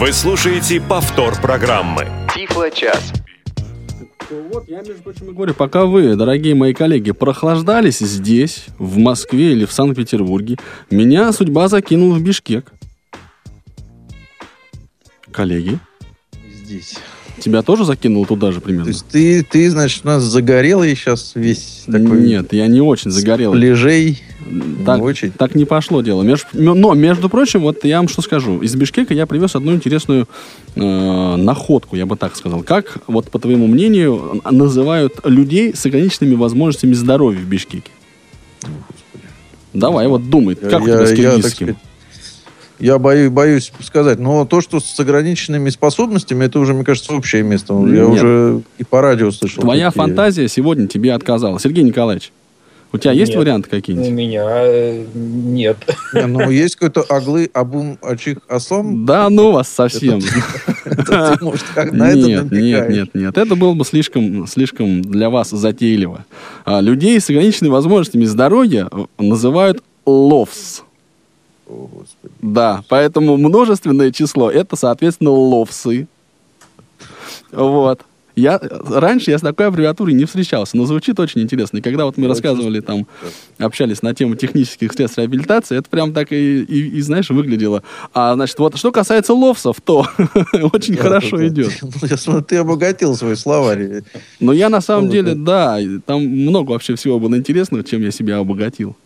Вы слушаете повтор программы. Тифло-час. Вот я, между прочим, и говорю, пока вы, дорогие мои коллеги, прохлаждались здесь, в Москве или в Санкт-Петербурге, меня судьба закинула в Бишкек. Коллеги, Здесь. Тебя тоже закинуло туда же То примерно? есть ты, ты, значит, у нас загорелый сейчас весь такой... Нет, я не очень загорел. Лежей. Так, Не очень. так не пошло дело. Меж- но, между прочим, вот я вам что скажу. Из Бишкека я привез одну интересную э, находку, я бы так сказал. Как, вот по твоему мнению, называют людей с ограниченными возможностями здоровья в Бишкеке? Давай, вот думай, как у тебя с киргизским? сказать, я боюсь, боюсь сказать. Но то, что с ограниченными способностями, это уже, мне кажется, общее место. Я Нет. уже и по радио слышал. Твоя такие. фантазия сегодня тебе отказала. Сергей Николаевич, у тебя есть Нет. варианты У какие-нибудь? меня э, нет. Не, ну, есть какой-то аглы абум ачих аслам. Да ну вас совсем. Это может, как на это Нет, нет, намекаешь? нет, нет. Это было бы слишком, слишком для вас затейливо. А, людей с ограниченными возможностями здоровья э, называют ловс. О, Господи. Да, поэтому множественное число это, соответственно, ловсы. Вот. Я, раньше я с такой аббревиатурой не встречался, но звучит очень интересно. И когда вот мы рассказывали там, общались на тему технических средств реабилитации, это прям так и, и- и, знаешь, выглядело. А, значит, вот что касается ловсов, то очень хорошо идет. Ну, Я смотрю, ты обогатил свой словарь. Но я на самом деле, да, там много вообще всего было интересного, чем я себя обогатил.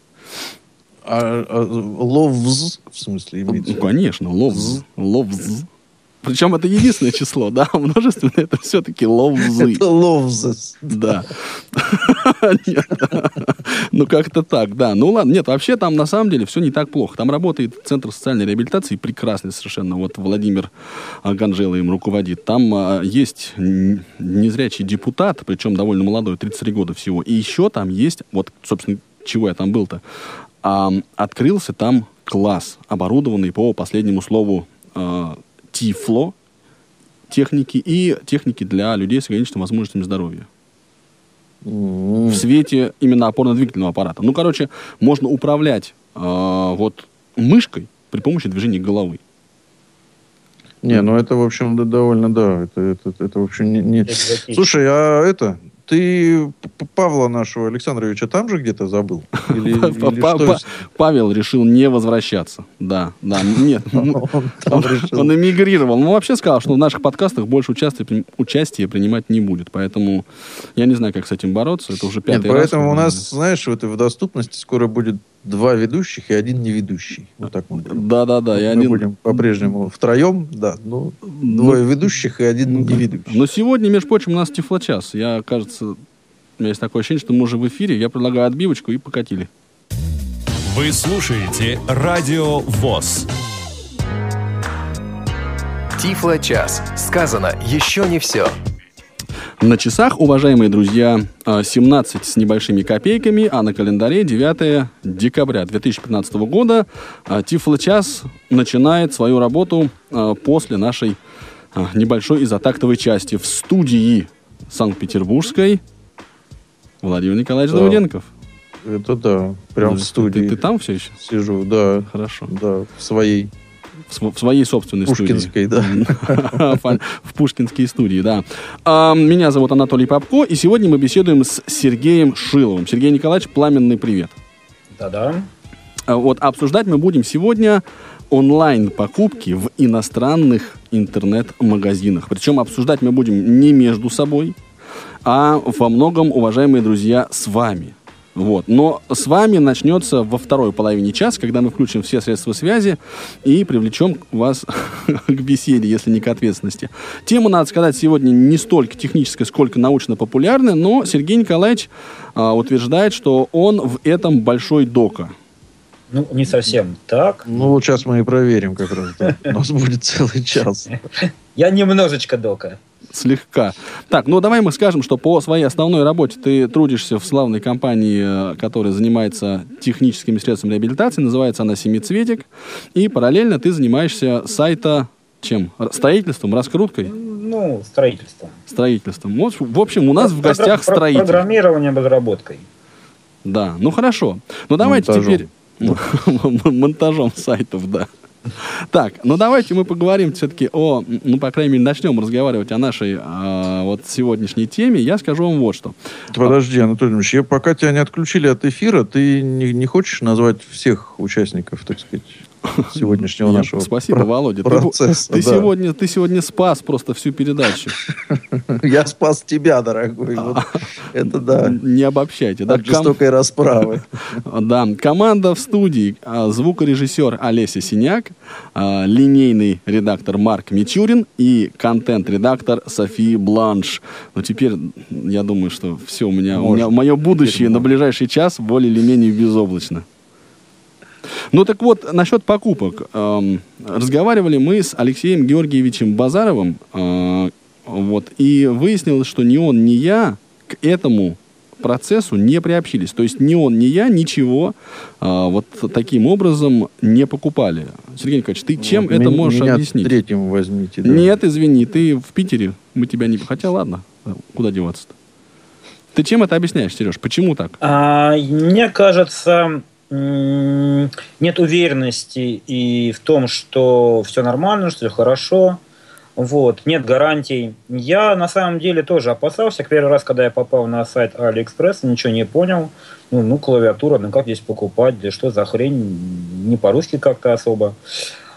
А, а, ловз, в смысле, имеется? Ну, конечно, ловз. Ловз. Причем это единственное число, да, множественное это все-таки ловзы. Это ловзес. Да. Ну, как-то так, да. Ну, ладно. Нет, вообще там на самом деле все не так плохо. Там работает Центр социальной реабилитации, прекрасный совершенно. Вот Владимир а, Ганжела им руководит. Там а, есть незрячий депутат, причем довольно молодой, 33 года всего. И еще там есть, вот, собственно, чего я там был-то, а, открылся там класс, оборудованный по последнему слову а, Тифло, техники и техники для людей с ограниченными возможностями здоровья М. в свете именно опорно-двигательного аппарата. Ну, короче, можно управлять э, вот мышкой при помощи движения головы. Не, ну это, в общем, да, довольно, да. Это, это, это в общем, не... не-. Слушай, а это... Ты Павла нашего Александровича там же где-то забыл? Или, или Па- что па- с- Павел решил не возвращаться. Да, да, нет. Он Он, он эмигрировал. Ну, вообще сказал, что в наших подкастах больше участия, при- участия принимать не будет. Поэтому я не знаю, как с этим бороться. Это уже Нет, пятый раз. поэтому у нас, знаешь, вот в доступности скоро будет два ведущих и один неведущий. Вот так мы будем. Да-да-да. и Мы один- будем по-прежнему втроем, да, ну, Ну, двое ведущих и один Ну, да. неведущий. Но сегодня, между прочим, у нас тифлочас. Я, кажется, у меня есть такое ощущение, что мы уже в эфире. Я предлагаю отбивочку и покатили. Вы слушаете Радио ВОЗ. Тифло-час. Сказано еще не все. На часах, уважаемые друзья, э, 17 с небольшими копейками, а на календаре 9 декабря 2015 года. Э, Тифлочас начинает свою работу э, после нашей небольшой изотактовой части в студии Санкт-Петербургской. Владимир Николаевич Да. Давыденков. Это да, прям Ну, в студии Ты, ты там все еще? сижу, да, Хорошо. да, в своей В, св- в своей собственной пушкинской, да. студии. В Пушкинские студии, да. Меня зовут Анатолий Попко, и сегодня мы беседуем с Сергеем Шиловым. Сергей Николаевич, пламенный привет. Да-да. А Вот обсуждать мы будем сегодня онлайн-покупки в иностранных интернет-магазинах. Причем обсуждать мы будем не между собой, а во многом, уважаемые друзья, с вами. Вот. Но с вами начнется во второй половине часа, когда мы включим все средства связи и привлечем вас к беседе, если не к ответственности. Тема, надо сказать, сегодня не столько техническая, сколько научно-популярная, но Сергей Николаевич а, утверждает, что он в этом большой дока. Ну, не совсем так. Ну, вот сейчас мы и проверим как раз. да. У нас будет целый час. Я немножечко дока. Слегка. Так, ну давай мы скажем, что по своей основной работе ты трудишься в славной компании, э, которая занимается техническими средствами реабилитации. Называется она «Семицветик». И параллельно ты занимаешься сайта чем? Строительством, раскруткой? Ну, строительством. Строительством. Вот, в общем, у нас в Програ- гостях про- строитель. Программирование разработкой. Да, ну хорошо. Ну давайте Монтажом. теперь... Монтажом сайтов, да. Так, ну давайте мы поговорим все-таки о, ну, по крайней мере, начнем разговаривать о нашей а, вот сегодняшней теме. Я скажу вам вот что. Подожди, Анатолий Ильич, я, пока тебя не отключили от эфира, ты не, не хочешь назвать всех участников, так сказать, сегодняшнего Я- нашего Спасибо, про- Володя. Ты- процесса? Ты, да. сегодня, ты сегодня спас просто всю передачу. Я спас тебя, дорогой. Вот это да. Не обобщайте. Да, От Ком- жестокой расправы. Да, команда в студии. а, Звукорежиссер Олеся Синяк, а, линейный редактор Марк Мичурин и контент-редактор София Бланш. Ну, теперь я думаю, что все, у меня, у меня мое будущее на ближайший час более или менее безоблачно. Ну так вот, насчет покупок. Эм, разговаривали мы с Алексеем Георгиевичем Базаровым, э, вот, и выяснилось, что ни он, ни я к этому процессу не приобщились. То есть ни он, ни я ничего э, вот таким образом не покупали. Сергей Николаевич, ты чем Вот это меня- можешь меня объяснить? третьим возьмите. да. Нет, извини, ты в Питере, мы тебя не... Хотя ладно, куда деваться-то? Ты чем это объясняешь, Сереж? Почему так? А, мне кажется, нет уверенности и в том, что все нормально, что все хорошо. Вот, нет гарантий. Я на самом деле тоже опасался. Первый раз, когда я попал на сайт Алиэкспресс, ничего не понял. Ну, ну, клавиатура, ну как здесь покупать, да что за хрень, не по-русски как-то особо.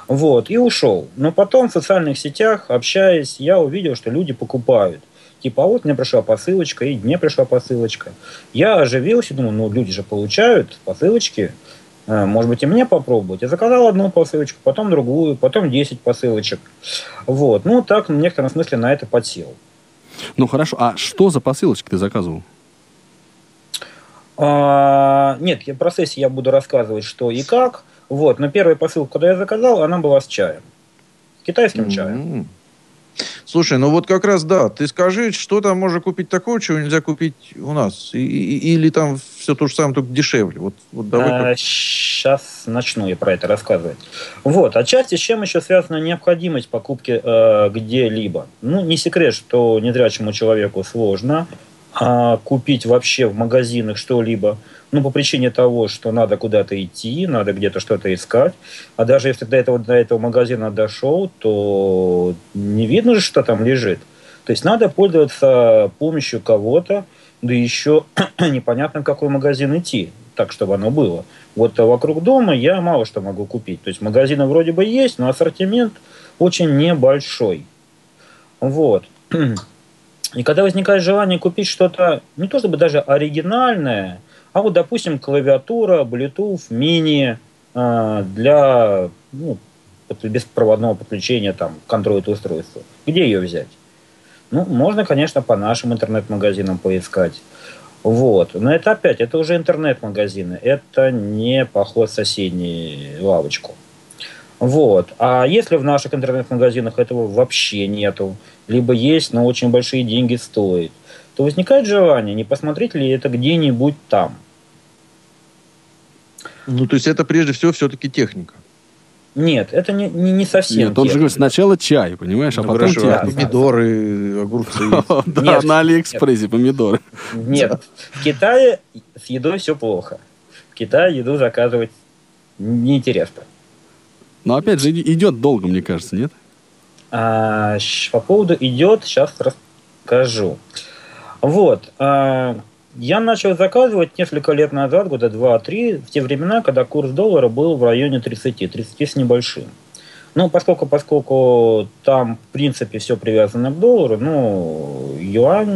Вот, и ушел. Но потом в социальных сетях, общаясь, я увидел, что люди покупают. Типа, а вот мне пришла посылочка, и мне пришла посылочка. Я оживился, думаю, ну люди же получают посылочки, Э, может быть и мне попробовать. Я заказал одну посылочку, потом другую, потом 10 посылочек. Вот, ну так в некотором смысле на это подсел. Ну хорошо, а что за посылочки ты заказывал? А, нет, в процессе я буду рассказывать, что и как. Вот, но первая посылка, когда я заказал, она была с чаем. С китайским чаем. Слушай, ну вот как раз да. Ты скажи, что там можно купить такого, чего нельзя купить у нас? И- и- или там все то же самое, только дешевле? Вот, вот давай. как- сейчас начну я про это рассказывать. Вот, отчасти с чем еще связана необходимость покупки э, где-либо. Ну, не секрет, что незрячему человеку сложно а, купить вообще в магазинах что-либо. Ну, по причине того, что надо куда-то идти, надо где-то что-то искать. А даже если до этого, до этого магазина дошел, то не видно же, что там лежит. То есть надо пользоваться помощью кого-то, да еще непонятно, в какой магазин идти, так, чтобы оно было. Вот вокруг дома я мало что могу купить. То есть магазины вроде бы есть, но ассортимент очень небольшой. Вот. И когда возникает желание купить что-то, не то чтобы даже оригинальное, а вот, допустим, клавиатура, Bluetooth, мини э, для ну, беспроводного подключения там, к Android-устройству. Где ее взять? Ну, можно, конечно, по нашим интернет-магазинам поискать. Вот. Но это опять, это уже интернет-магазины. Это не поход в соседнюю лавочку. Вот. А если в наших интернет-магазинах этого вообще нету, либо есть, но очень большие деньги стоит, то возникает желание, не посмотреть ли это где-нибудь там. Ну, то есть это прежде всего все-таки техника. Нет, это не, не, не совсем. Нет, он же говорит, сначала чай, понимаешь, а Ну, потом хорошо, техника. а помидоры, огурцы. Да, на Алиэкспрессе помидоры. Нет, в Китае с едой все плохо. В Китае еду заказывать неинтересно. Но опять же, идет долго, мне кажется, нет? А, по поводу идет, сейчас расскажу. Вот. Я начал заказывать несколько лет назад, года 2-3, в те времена, когда курс доллара был в районе 30, 30 с небольшим. Ну, поскольку, поскольку там, в принципе, все привязано к доллару, ну, юань,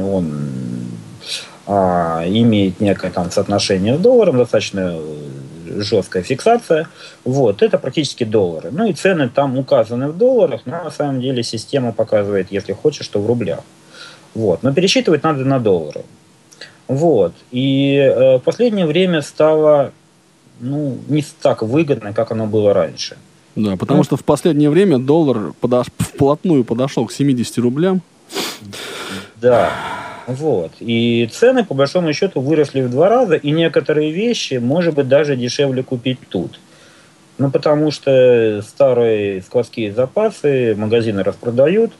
он а, имеет некое там соотношение с долларом, достаточно жесткая фиксация. Вот, это практически доллары. Ну и цены там указаны в долларах, но на самом деле система показывает, если хочешь, что в рублях. Вот, но пересчитывать надо на доллары. Вот, и э, в последнее время стало ну, не так выгодно, как оно было раньше. Да, потому Ну. что в последнее время доллар подош- вплотную подошел к 70 рублям. Да. Вот. И цены, по большому счету, выросли в два раза, и некоторые вещи, может быть, даже дешевле купить тут. Ну, потому что старые складские запасы магазины распродают,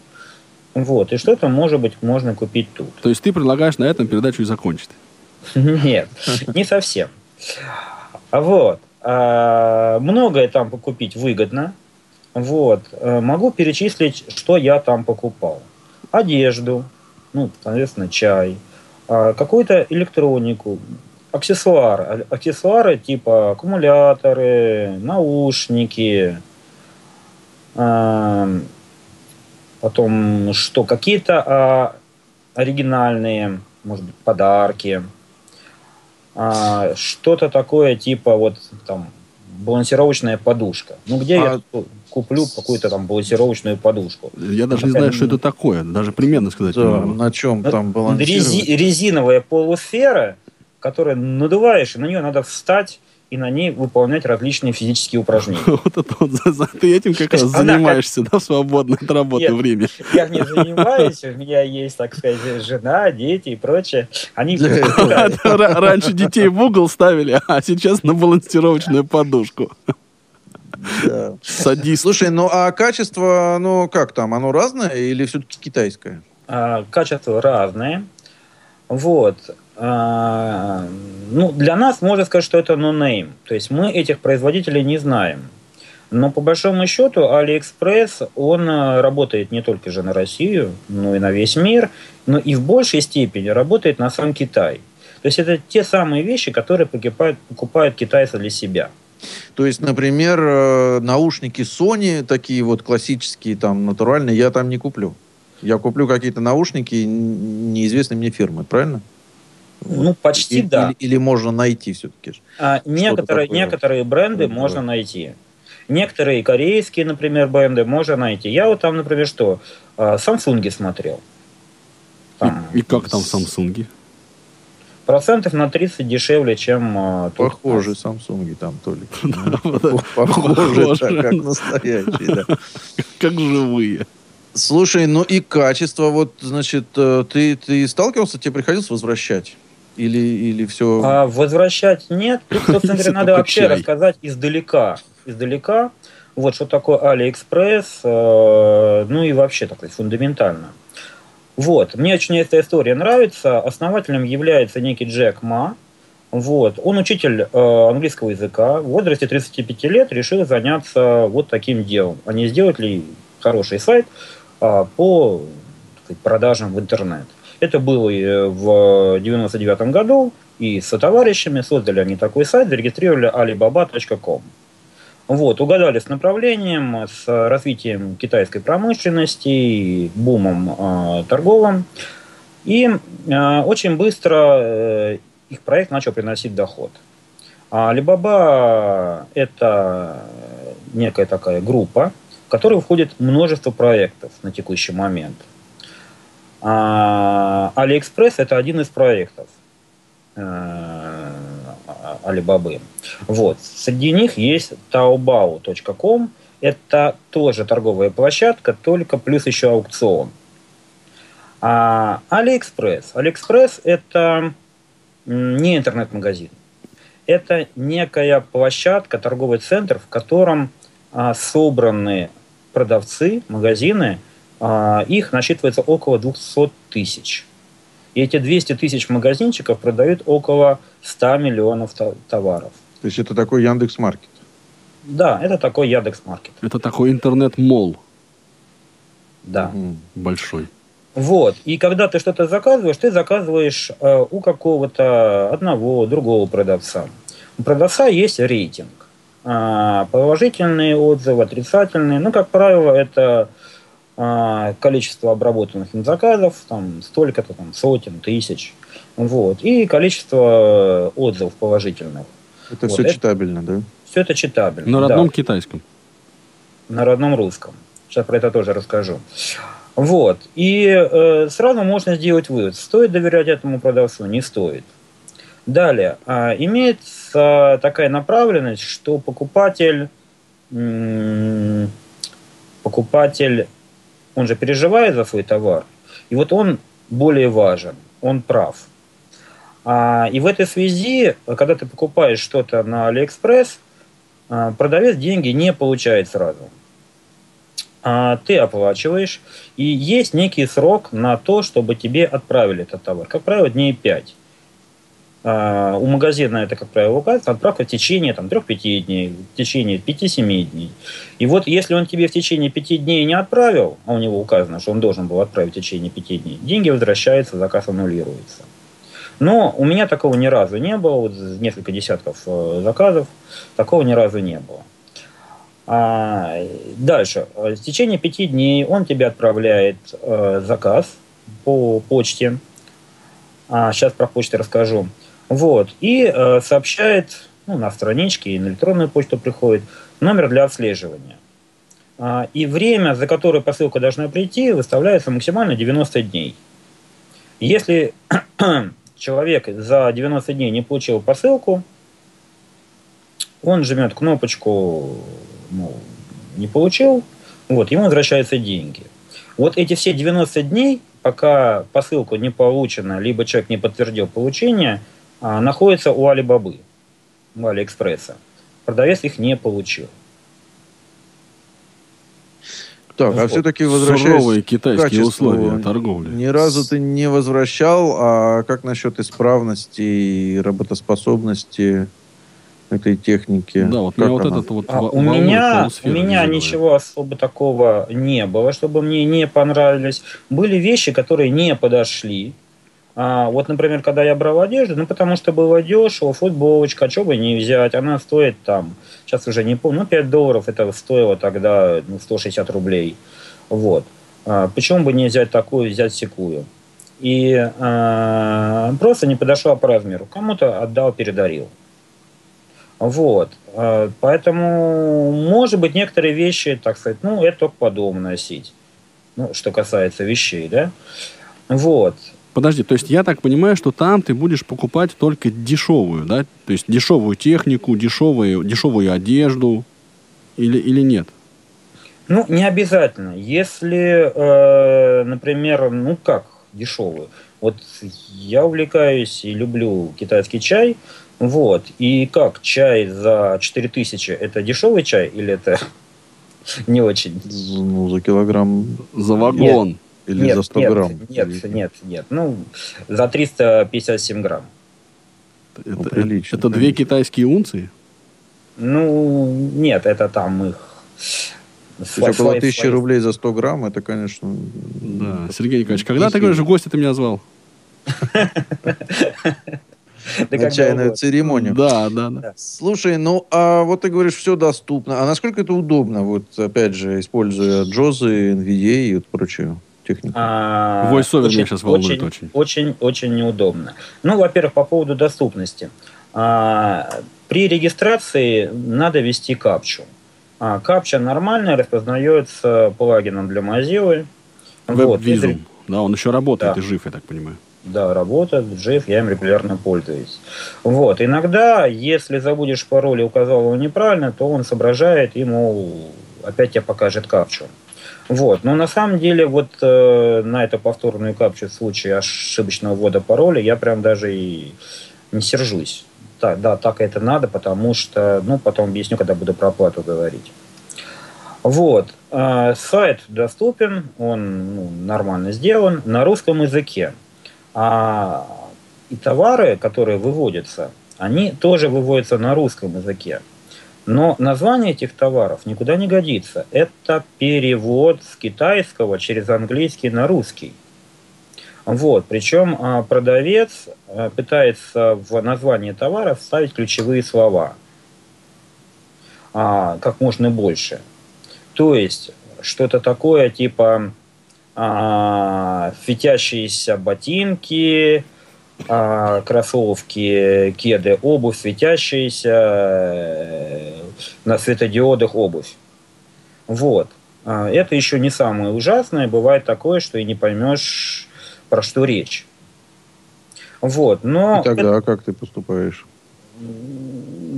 вот, и что-то, может быть, можно купить тут. То есть ты предлагаешь на этом передачу и закончить. Нет, не совсем. А Вот. А, многое там покупить выгодно. Вот. А, могу перечислить, что я там покупал. Одежду, ну, соответственно, чай, а, какую-то электронику, аксессуары. Аксессуары типа аккумуляторы, наушники, потом что, какие-то оригинальные, может быть, подарки, что-то такое типа вот там балансировочная подушка. Ну, где а... я куплю какую-то там балансировочную подушку? Я даже не знаю, что это такое. Даже примерно сказать. Да, на чем там балансировать? Рези- резиновая полусфера, которую надуваешь, и на нее надо встать и на ней выполнять различные физические упражнения. Вот это вот, ты этим как раз занимаешься, да, в свободное от работы время. Я не занимаюсь, у меня есть, так сказать, жена, дети и прочее. Они Раньше детей в угол ставили, а сейчас на балансировочную подушку. Да. Садись. Слушай, ну а качество, ну как там, оно разное или все-таки китайское? А, качество разное. Вот. А, ну, для нас можно сказать, что это no-name. То есть мы этих производителей не знаем. Но по большому счету AliExpress, он а, работает не только же на Россию, но и на весь мир, но и в большей степени работает на сам Китай. То есть это те самые вещи, которые покупают, покупают китайцы для себя. То есть, например, э, наушники Sony, такие вот классические, там, натуральные, я там не куплю. Я куплю какие-то наушники неизвестной мне фирмы, правильно? Ну, почти или, да. Или, или можно найти все-таки? А, некоторые, некоторые бренды да. можно найти. Некоторые корейские, например, бренды можно найти. Я вот там, например, что? Samsung смотрел. Там, и, и как там Samsung? Процентов на 30 дешевле, чем... А, Похожие Samsung там, только. Похожие, как настоящие, да. Как живые. Слушай, ну и качество, вот, значит, э, ты, ты сталкивался, тебе приходилось возвращать? Или, или все... А, возвращать нет. Тут, собственно говоря, надо вообще рассказать издалека. Издалека. Вот что такое Алиэкспресс. Э, ну и вообще, так сказать, фундаментально. Вот. Мне очень эта история нравится. Основателем является некий Джек Ма. Вот. Он учитель э, английского языка. В возрасте 35 лет решил заняться вот таким делом. А не сделать ли хороший сайт э, по сказать, продажам в интернет. Это было и в 99 году, и со товарищами создали они такой сайт, зарегистрировали alibaba.com. Вот, угадали с направлением, с развитием китайской промышленности, бумом э, торговым. И э, очень быстро э, их проект начал приносить доход. А Alibaba – это некая такая группа, в которой входит множество проектов на текущий момент – а AliExpress это один из проектов э, Алибабы. Вот. Среди них есть taobao.com. Это тоже торговая площадка, только плюс еще аукцион. А AliExpress. AliExpress это не интернет-магазин. Это некая площадка, торговый центр, в котором а, собраны продавцы, магазины – их насчитывается около 200 тысяч. И эти 200 тысяч магазинчиков продают около 100 миллионов товаров. То есть это такой Яндекс Маркет? Да, это такой Яндекс Маркет. Это такой интернет-молл. Да. Большой. Вот. И когда ты что-то заказываешь, ты заказываешь э, у какого-то одного, другого продавца. У продавца есть рейтинг. Э, положительные отзывы, отрицательные. Ну, как правило, это а, количество обработанных им заказов, там столько-то, там сотен, тысяч, вот, и количество отзывов положительных. Это вот, все это, читабельно, да? Все это читабельно. На родном да. китайском. На родном русском. Сейчас про это тоже расскажу. Вот. И э, сразу можно сделать вывод, стоит доверять этому продавцу, не стоит. Далее, э, имеется такая направленность, что покупатель, м- покупатель он же переживает за свой товар. И вот он более важен, он прав. А, и в этой связи, когда ты покупаешь что-то на Алиэкспресс, а, продавец деньги не получает сразу. А, ты оплачиваешь, и есть некий срок на то, чтобы тебе отправили этот товар. Как правило, дней 5. А, у магазина это, как правило, указано, отправка в течение там, 3-5 дней, в течение 5-7 дней. И вот если он тебе в течение 5 дней не отправил, а у него указано, что он должен был отправить в течение 5 дней, деньги возвращаются, заказ аннулируется. Но у меня такого ни разу не было, вот несколько десятков э, заказов, такого ни разу не было. А, дальше. В течение пяти дней он тебе отправляет э, заказ по почте. А, сейчас про почту расскажу. Вот. И э, сообщает ну, на страничке и на электронную почту приходит номер для отслеживания. А, и время, за которое посылка должна прийти, выставляется максимально 90 дней. Если человек за 90 дней не получил посылку, он жмет кнопочку ну, не получил, вот, ему возвращаются деньги. Вот эти все 90 дней, пока посылка не получена, либо человек не подтвердил получение, а, находится у Алибабы, у Алиэкспресса. Продавец их не получил. Так, а все-таки возвращаясь Суровые китайские качеству, условия торговли. Ни разу ты не возвращал, а как насчет исправности и работоспособности этой техники? Да, вот Как меня вот этот вот А у меня, у меня ничего особо такого не было, чтобы мне не понравились. Были вещи, которые не подошли. А, вот, например, когда я брал одежду, ну, потому что было дешево, футболочка, что бы не взять, она стоит там, сейчас уже не помню, ну, 5 долларов это стоило тогда ну, 160 рублей. Вот. А, почему бы не взять такую, взять секую? И а, просто не подошла по размеру. Кому-то отдал, передарил. Вот. А, Поэтому, может быть, некоторые вещи, так сказать, ну, это только по дому носить. Ну, что касается вещей, да? Вот. Подожди, то есть я так понимаю, что там ты будешь покупать только дешевую, да? То есть дешевую технику, дешевую, дешевую одежду или, или нет? Ну, не обязательно. Если, э, например, ну как дешевую. Вот я увлекаюсь и люблю китайский чай. Вот. И как чай за 4000 это дешевый чай или это не очень? Ну, за килограмм За вагон. Или нет, за 100 нет, грамм? Нет, нет, нет. Ну, за 357 грамм. Это, Ну, прилично, это две китайские унции? Ну, нет, это там их... То есть около тысячи рублей за 100 грамм, это, конечно... Да. Сергей Николаевич, когда ты Если- говоришь, в гости ты меня звал? На чайную церемонию. Да, да, да. Слушай, ну а вот ты говоришь, все доступно. А насколько это удобно, вот опять же, используя джозы, NVDA и вот прочую технику? А, Voice-over меня щас волнует очень. Очень, очень неудобно. Ну, во-первых, по поводу доступности. А, при регистрации надо ввести капчу. А, капча нормальная, распознается плагином для Mozilla. Вот, и Веб-визум. Да, он еще работает Да. и жив, я так понимаю. Да, работает, жив, я им регулярно пользуюсь. Вот, иногда, если забудешь пароль и указал его неправильно, то он соображает и, мол, опять тебе покажет капчу. Вот, но на самом деле вот э, на эту повторную капчу в случае ошибочного ввода пароля я прям даже и не сержусь. Так, да, так это надо, потому что, ну, потом объясню, когда буду про оплату говорить. Вот, э, сайт доступен, он ну, нормально сделан на русском языке. А и товары, которые выводятся, они тоже выводятся на русском языке. Но название этих товаров никуда не годится. Это перевод с китайского через английский на русский. Вот. Причем а, продавец а, пытается в название товара вставить ключевые слова а, как можно больше. То есть что-то такое типа светящиеся ботинки, а, кроссовки, кеды, обувь светящаяся, э, на светодиодах обувь. Вот. А, Это еще не самое ужасное. Бывает такое, что и не поймешь, про что речь. Вот. Но И тогда как ты поступаешь?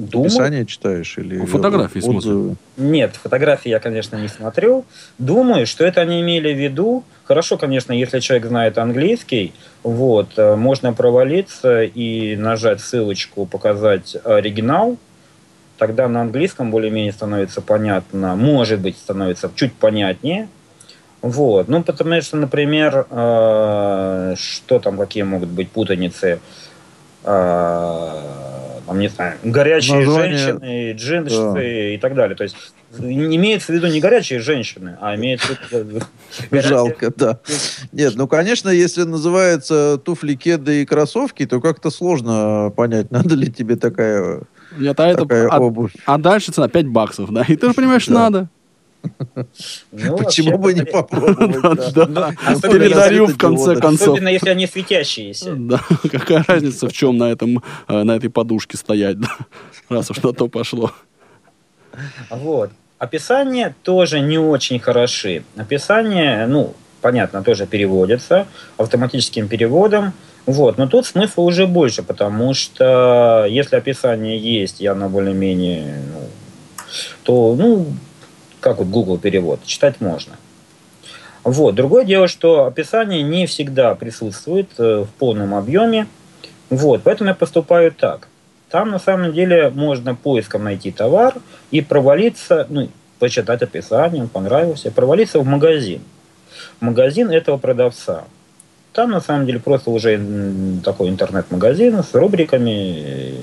Думаю, Описание читаешь или Фотографии отзывы? Нет, фотографии я, конечно, не смотрел. Думаю, что это они имели в виду. Хорошо, конечно, если человек знает английский, вот, э, можно провалиться и нажать ссылочку, показать оригинал. Тогда на английском более-менее становится понятно, может быть, становится чуть понятнее. Вот. Ну, потому что, например, э, что там, какие могут быть путаницы? а, там, не знаю, горячие Название- женщины, джинсы Да. и так далее. То есть имеется в виду не горячие женщины, а имеется в виду... Жалко, да. Нет, ну, конечно, если называется туфли, кеды и кроссовки, то как-то сложно понять, надо ли тебе такая, Нет, а, это, такая а, обувь. а дальше цена 5 баксов, да? И ты же понимаешь, Да. надо. Ну, Почему бы не попробовать? да? Да, особенно Передарю в конце концов. Особенно если они светящиеся. Да, какая разница, в чем на, этом, э, на этой подушке стоять, да? раз уж на то пошло. Вот. Описания тоже не очень хороши. Описание, ну, понятно, тоже переводится автоматическим переводом. Вот. Но тут смысла уже больше, потому что если описание есть, и оно более-менее, ну, то, ну, как вот Google перевод, читать можно. Вот. Другое дело, что описание не всегда присутствует э, в полном объеме. Вот. Поэтому я поступаю так. Там на самом деле можно поиском найти товар и провалиться, ну, почитать описание, он понравился, провалиться в магазин. В магазин этого продавца. Там на самом деле просто уже такой интернет-магазин с рубриками.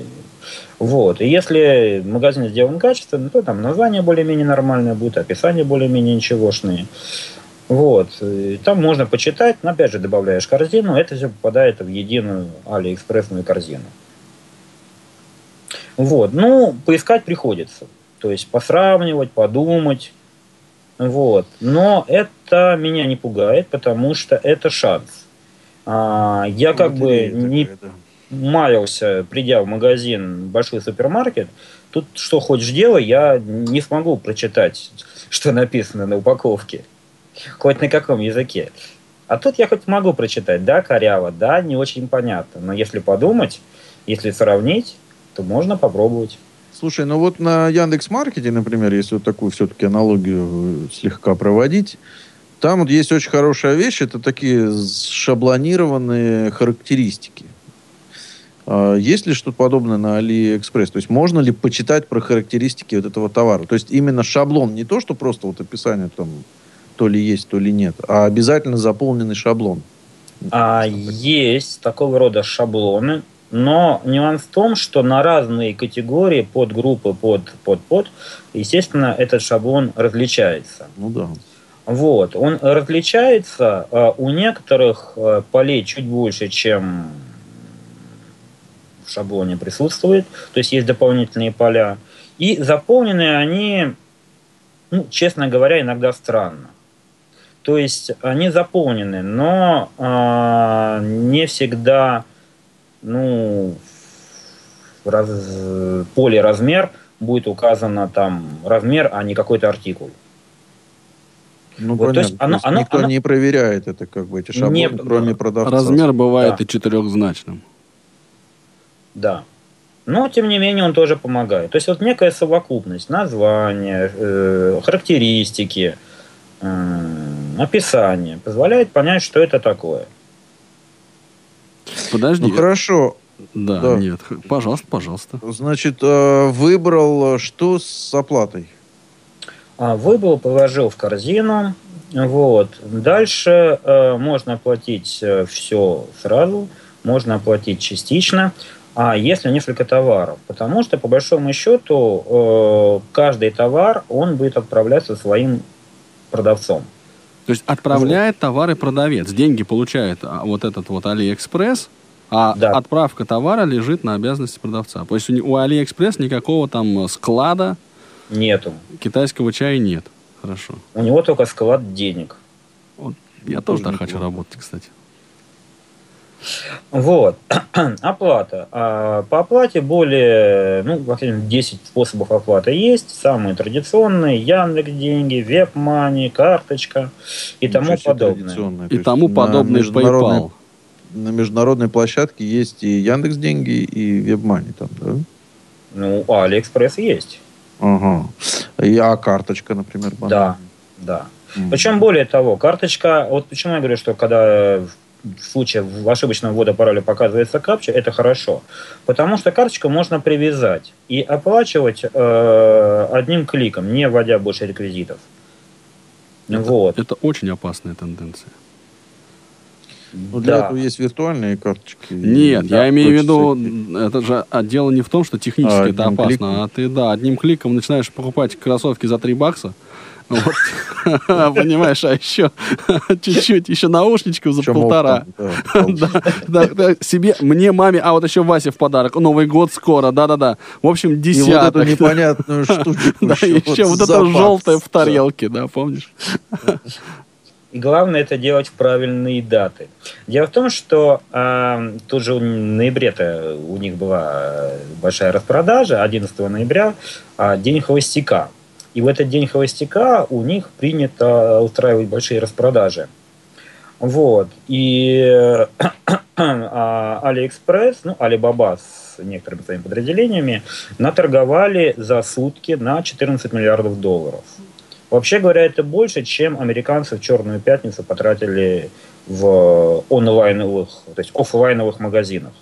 Вот. И если магазин сделан качественно, то там название более-менее нормальное будет, описание более-менее ничегошные. Вот. И там можно почитать, но опять же добавляешь корзину, это все попадает в единую алиэкспрессную корзину. Вот. Ну, поискать приходится. То есть посравнивать, подумать. Вот. Но это меня не пугает, потому что это шанс. А, я как бы не такая, да. Маялся, придя в магазин, большой супермаркет, тут что хочешь делай, я не смогу прочитать, что написано на упаковке. Хоть на каком языке. А тут я хоть могу прочитать, да, коряво, да, не очень понятно. Но если подумать, если сравнить, то можно попробовать. Слушай, ну вот на Яндекс Маркете, например, если вот такую все-таки аналогию э, слегка проводить, там вот есть очень хорошая вещь, это такие шаблонированные характеристики. А Есть ли что-то подобное на Алиэкспресс? То есть можно ли почитать про характеристики вот этого товара? То есть именно шаблон, не то, что просто вот описание там то ли есть, то ли нет, а обязательно заполненный шаблон. А есть такого рода шаблоны, но нюанс в том, что на разные категории, подгруппы, под, под, под, естественно, этот шаблон различается. Ну да. Вот, он различается, а у некоторых э, полей чуть больше, чем шаблоне присутствует, то есть есть дополнительные поля, и заполнены они, ну, честно говоря, иногда странно. То есть они заполнены, но а, не всегда, ну, в раз- поле размер будет указано там размер, а не какой-то артикул. Ну, Вот, то есть оно- То есть оно- никто оно- не проверяет это, как бы, эти шаблоны, Не- кроме продавца. Размер бывает Да. и четырехзначным. Да. Но, тем не менее, он тоже помогает. То есть, вот некая совокупность, название, э, характеристики, э, описание позволяет понять, что это такое. Подожди. Ну, хорошо. Да, Да. нет. Пожалуйста, пожалуйста. Значит, э, выбрал, э, что с оплатой? А, Выбрал, положил в корзину. Вот. Дальше можно оплатить все сразу, можно оплатить частично. А если несколько товаров? Потому что, по большому счету, э, каждый товар, он будет отправляться своим продавцом. То есть отправляет товары продавец. Деньги получает а, вот этот вот Алиэкспресс, а Да. отправка товара лежит на обязанности продавца. То есть у, Алиэкспресс никакого там э, склада Нету. китайского чая нет. Хорошо. У него только склад денег. Вот. Я тоже так хочу работать, кстати. Вот. Оплата. А по оплате более, ну, во всем 10 способов оплаты есть. Самые традиционные. Яндекс деньги, WebMoney, карточка и тому Ничего себе подобное. И тому международной- PayPal. На международной площадке есть и Яндекс деньги, и WebMoney там, да? Ну, а Алиэкспресс есть. Ага. И, а карточка, например, Да, банальная? да. М. Причем более того, карточка, вот почему я говорю, что когда в случае в ошибочного ввода пароля показывается капча, это хорошо. Потому что карточку можно привязать и оплачивать э, одним кликом, не вводя больше реквизитов. Это, вот. это очень опасная тенденция. Ну, для Да. этого есть виртуальные карточки. Нет, Да, я имею в виду, всякие. это же а, дело не в том, что технически А, это опасно, кликом? а ты, да, одним кликом начинаешь покупать кроссовки за 3 бакса, вот, понимаешь, а еще чуть-чуть, еще наушничков за полтора. себе, мне, маме, а вот еще Васе в подарок. Новый год скоро, да-да-да. В общем, И вот десяток. эту непонятную штучку Да, еще вот это желтое в тарелке, да, помнишь? И главное это делать в правильные даты. Дело в том, что э, тут же в ноябре-то у них была э, большая распродажа, 11 ноября, а, день холостяка. И в этот день холостяка у них принято устраивать большие распродажи. Вот. И а, Алиэкспресс, ну, Алибаба с некоторыми своими подразделениями наторговали за сутки на 14 миллиардов долларов. Вообще говоря, это больше, чем американцы в Черную пятницу потратили в онлайновых, то есть офлайновых магазинах.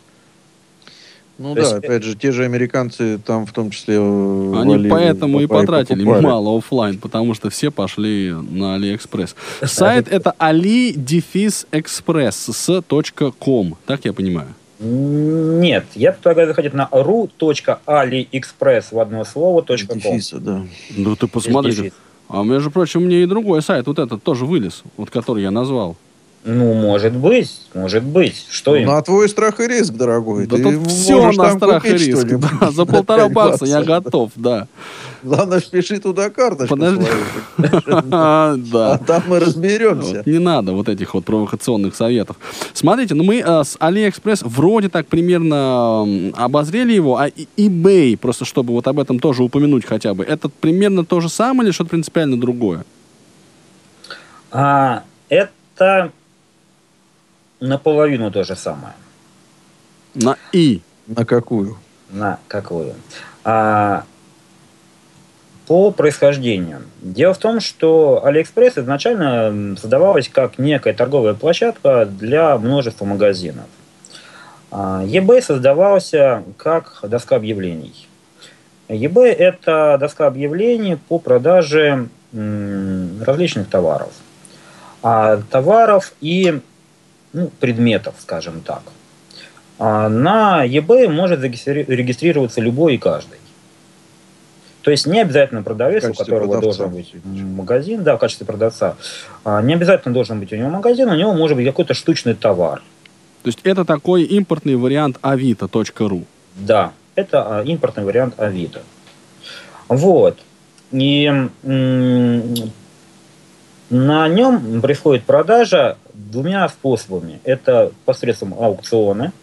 Ну То да, есть- опять же, те же американцы там в том числе... э, Они валили, поэтому и покупали, потратили покупали. мало оффлайн, потому что все пошли на Алиэкспресс. Сайт это AliExpress с .com, так я понимаю. Нет, я предлагаю заходить на ru.aliexpress в одно слово .com. дефиса, да. Ну ты посмотри. А между прочим, мне и другой сайт, вот этот тоже вылез, вот который я назвал. Ну, может быть, может быть. Что им? На твой страх и риск, дорогой. Да Ты тут все на страх и риск. да, за полтора бакса я готов, да. Главное, впиши туда карточку Подожди. свою. А, Да. там мы разберемся. Не надо вот этих вот провокационных советов. Смотрите, ну мы э, с AliExpress вроде так примерно обозрели его, а eBay, просто чтобы вот об этом тоже упомянуть хотя бы, это примерно то же самое или что-то принципиально другое? А, это наполовину то же самое. На «и». На какую? На какую? А, по происхождению. Дело в том, что AliExpress изначально создавалась как некая торговая площадка для множества магазинов. А, eBay создавался как доска объявлений. eBay – это доска объявлений по продаже различных товаров. А, товаров и ну, предметов, скажем так. А на eBay может регистрироваться любой и каждый. То есть не обязательно продавец, у которого продавца. должен быть магазин, да, в качестве продавца. А, Не обязательно должен быть у него магазин, у него может быть какой-то штучный товар. То есть это такой импортный вариант avito.ru. Да, это а, импортный вариант Авито. Вот. И м, на нем происходит продажа двумя способами. Это посредством аукциона,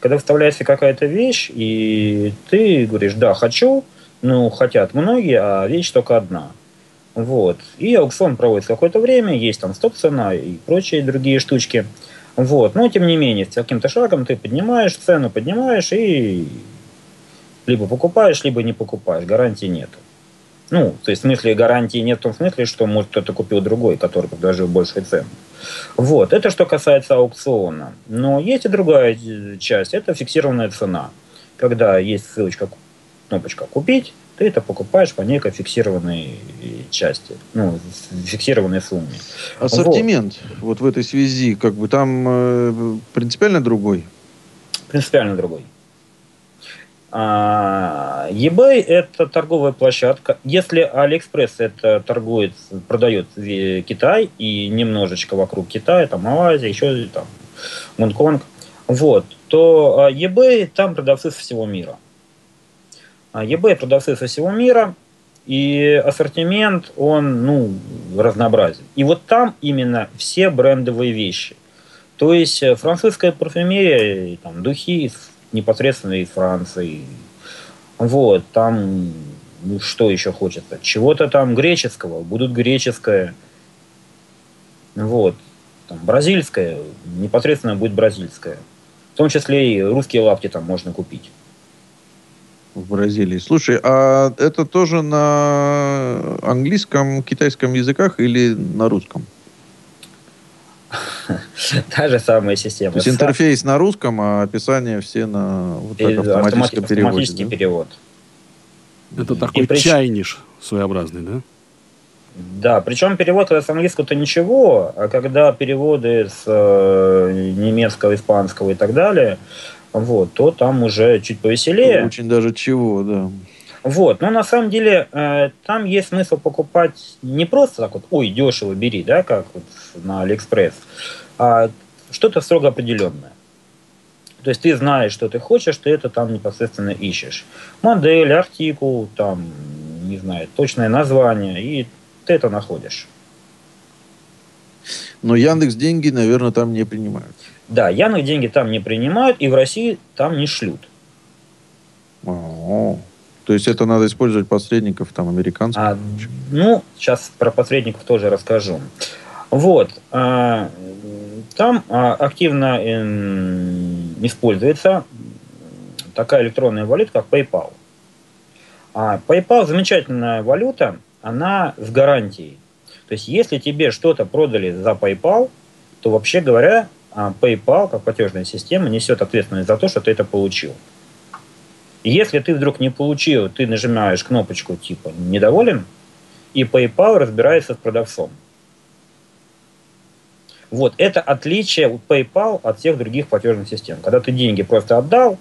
когда выставляется какая-то вещь, и ты говоришь, да, хочу, ну, хотят многие, а вещь только одна. Вот. И аукцион проводится какое-то время, есть там стоп-цена и прочие другие штучки. Вот. Но, тем не менее, с каким-то шагом ты поднимаешь цену, поднимаешь и либо покупаешь, либо не покупаешь. Гарантии нет. Ну, то есть в смысле гарантии нет в том смысле, что, может, кто-то купил другой, который предложил большую цену. Вот, это что касается аукциона. Но есть и другая э, часть, это фиксированная цена. Когда есть ссылочка, кнопочка «Купить», ты это покупаешь по некой фиксированной части, ну, фиксированной сумме. Ассортимент вот в этой связи, как бы там э, принципиально другой. принципиально другой. А, eBay это торговая площадка. Если AliExpress это торгует, продает в Китай и немножечко вокруг Китая, там Малайзия, еще там Гонконг, вот, то а, eBay там продавцы со всего мира. А eBay продавцы со всего мира, и ассортимент, он, ну, разнообразен. И вот там именно все брендовые вещи. То есть э, французская парфюмерия, там, духи непосредственно из Франции. Вот, там, ну, что еще хочется? Чего-то там греческого, будут греческое. Вот, там, бразильское, непосредственно будет бразильское. В том числе и русские лапти там можно купить. в Бразилии. Слушай, а это тоже на английском, китайском языках или на русском? Та же самая система. То есть интерфейс на русском, а описание все на вот так, автоматическом автомати- переводе. автоматический да? перевод. Это такой прич- чайниш своеобразный, да? Да, причем перевод с английского-то ничего, а когда переводы с э, немецкого, испанского и так далее, вот, то там уже чуть повеселее. Очень даже чего, да. Вот, но на самом деле э, там есть смысл покупать не просто так вот, ой, дешево бери, да, как вот на Алиэкспресс, а что-то строго определенное. То есть ты знаешь, что ты хочешь, ты это там непосредственно ищешь. Модель, артикул, там, не знаю, точное название, и ты это находишь. Но Яндекс деньги, наверное, там не принимают. Да, Яндекс деньги там не принимают, и в России там не шлют. О, то есть это надо использовать посредников там американских? А, ну, сейчас про посредников тоже расскажу. Вот. А, там а, активно э, используется такая электронная валюта, как PayPal. А PayPal замечательная валюта, она с гарантией. То есть, если тебе что-то продали за PayPal, то вообще говоря, а, PayPal, как платежная система, несет ответственность за то, что ты это получил. Если ты вдруг не получил, ты нажимаешь кнопочку типа «недоволен», и PayPal разбирается с продавцом. Вот это отличие PayPal от всех других платежных систем. Когда ты деньги просто отдал,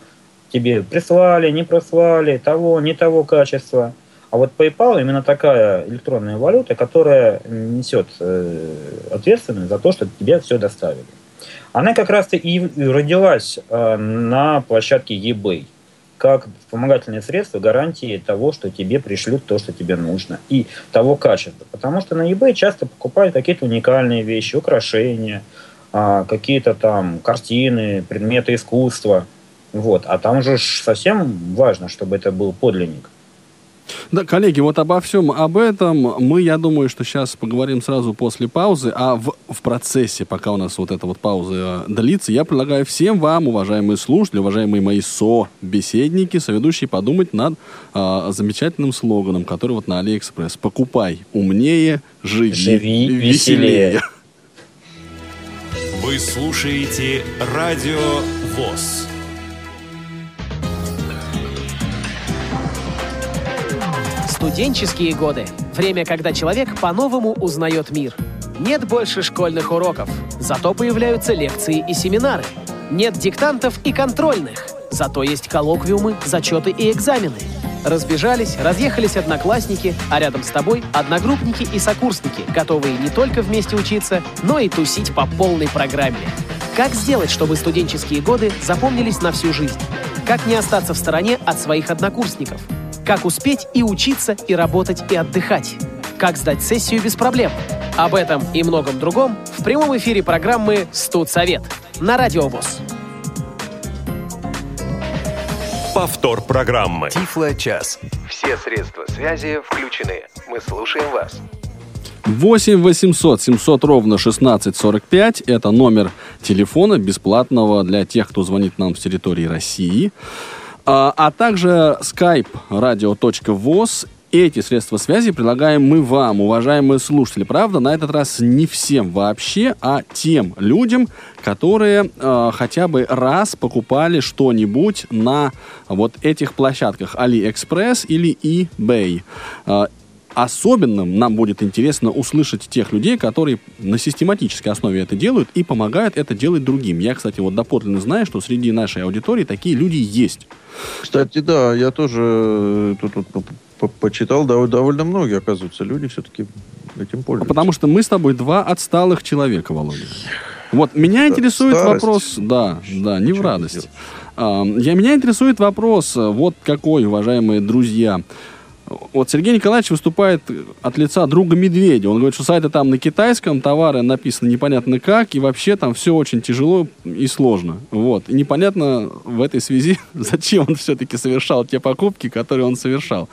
тебе прислали, не прислали, того, не того качества. А вот PayPal именно такая электронная валюта, которая несет э, ответственность за то, что тебе все доставили. Она как раз и родилась э, на площадке eBay как вспомогательное средство гарантии того, что тебе пришлют то, что тебе нужно, и того качества. Потому что на eBay часто покупают какие-то уникальные вещи, украшения, а, какие-то там картины, предметы искусства. Вот. А там же совсем важно, чтобы это был подлинник. Да, коллеги, вот обо всем об этом мы, я думаю, что сейчас поговорим сразу после паузы, а в, в процессе, пока у нас вот эта вот пауза длится, я предлагаю всем вам, уважаемые слушатели, уважаемые мои со-беседники, соведущие, подумать над а, замечательным слоганом, который вот на Алиэкспресс. Покупай умнее, живи, живи веселее. Вы слушаете Радио ВОЗ. Студенческие годы. Время, когда человек по-новому узнает мир. Нет больше школьных уроков, зато появляются лекции и семинары. Нет диктантов и контрольных, зато есть коллоквиумы, зачеты и экзамены. Разбежались, разъехались одноклассники, а рядом с тобой одногруппники и сокурсники, готовые не только вместе учиться, но и тусить по полной программе. Как сделать, чтобы студенческие годы запомнились на всю жизнь? Как не остаться в стороне от своих однокурсников? Как успеть и учиться, и работать, и отдыхать? Как сдать сессию без проблем? Об этом и многом другом в прямом эфире программы «Студсовет» на Радио ВОЗ. Повтор программы. Тифло час. Все средства связи включены. Мы слушаем вас. 8 800 700 ровно 1645. Это номер телефона бесплатного для тех, кто звонит нам с территории России. А, а также skype radio.voz эти средства связи предлагаем мы вам, уважаемые слушатели. Правда, на этот раз не всем вообще, а тем людям, которые э, хотя бы раз покупали что-нибудь на вот этих площадках AliExpress или eBay. Э, Особенным нам будет интересно услышать тех людей, которые на систематической основе это делают и помогают это делать другим. Я, кстати, вот доподлинно знаю, что среди нашей аудитории такие люди есть. Кстати, да, я тоже э, тут, тут почитал, довольно многие, оказывается, люди все-таки этим пользуются. Потому что мы с тобой два отсталых человека, Володя. Вот меня интересует Старость. вопрос, да, да, не Ничего в радость. Не я меня интересует вопрос, вот какой, уважаемые друзья. Вот Сергей Николаевич выступает от лица друга Медведя. Он говорит, что сайты там на китайском, товары написаны непонятно как, и вообще там все очень тяжело и сложно. Вот. И непонятно в этой связи, зачем он все-таки совершал те покупки, которые он совершал.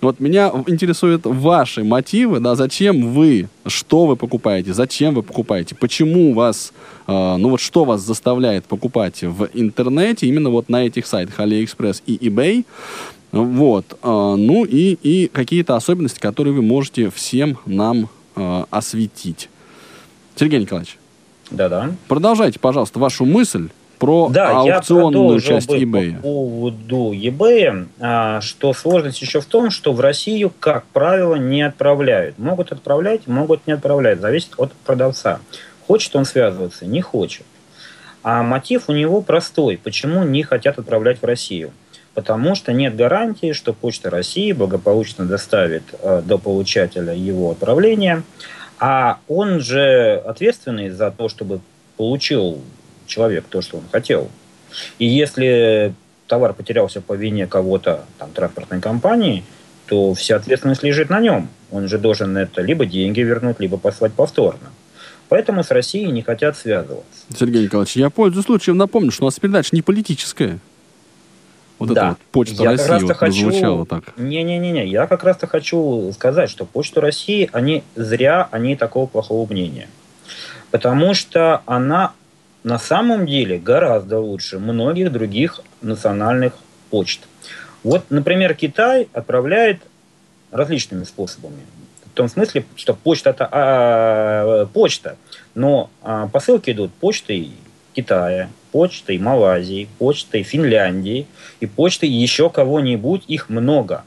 Вот меня интересуют ваши мотивы, да, зачем вы, что вы покупаете, зачем вы покупаете, почему вас, э, ну вот что вас заставляет покупать в интернете, именно вот на этих сайтах AliExpress и eBay, вот. А, ну и, и какие-то особенности, которые вы можете всем нам а, осветить. Сергей Николаевич. Да-да. Продолжайте, пожалуйста, вашу мысль про Да, я аукционную продолжил часть бы eBay. по поводу eBay, а, что сложность еще в том, что в Россию, как правило, не отправляют. Могут отправлять, могут не отправлять. Зависит от продавца. Хочет он связываться, не хочет. А мотив у него простой. Почему не хотят отправлять в Россию? Потому что нет гарантии, что Почта России благополучно доставит э, до получателя его отправления. А он же ответственный за то, чтобы получил человек то, что он хотел. И если товар потерялся по вине кого-то, там, транспортной компании, то вся ответственность лежит на нем. Он же должен это либо деньги вернуть, либо послать повторно. Поэтому с Россией не хотят связываться. Сергей Николаевич, я пользуюсь случаем напомню, что у нас передача не политическая. Вот это Да. вот почта Я как России раз-то вот хочу- прозвучало так. Не-не-не, я как раз-то хочу сказать, что Почту России, они зря, они такого плохого мнения. Потому что она на самом деле гораздо лучше многих других национальных почт. Вот, например, Китай отправляет различными способами. В том смысле, что почта это а, почта, но а, посылки идут почтой Китая, почтой Малайзии, почтой Финляндии и почтой еще кого-нибудь, их много.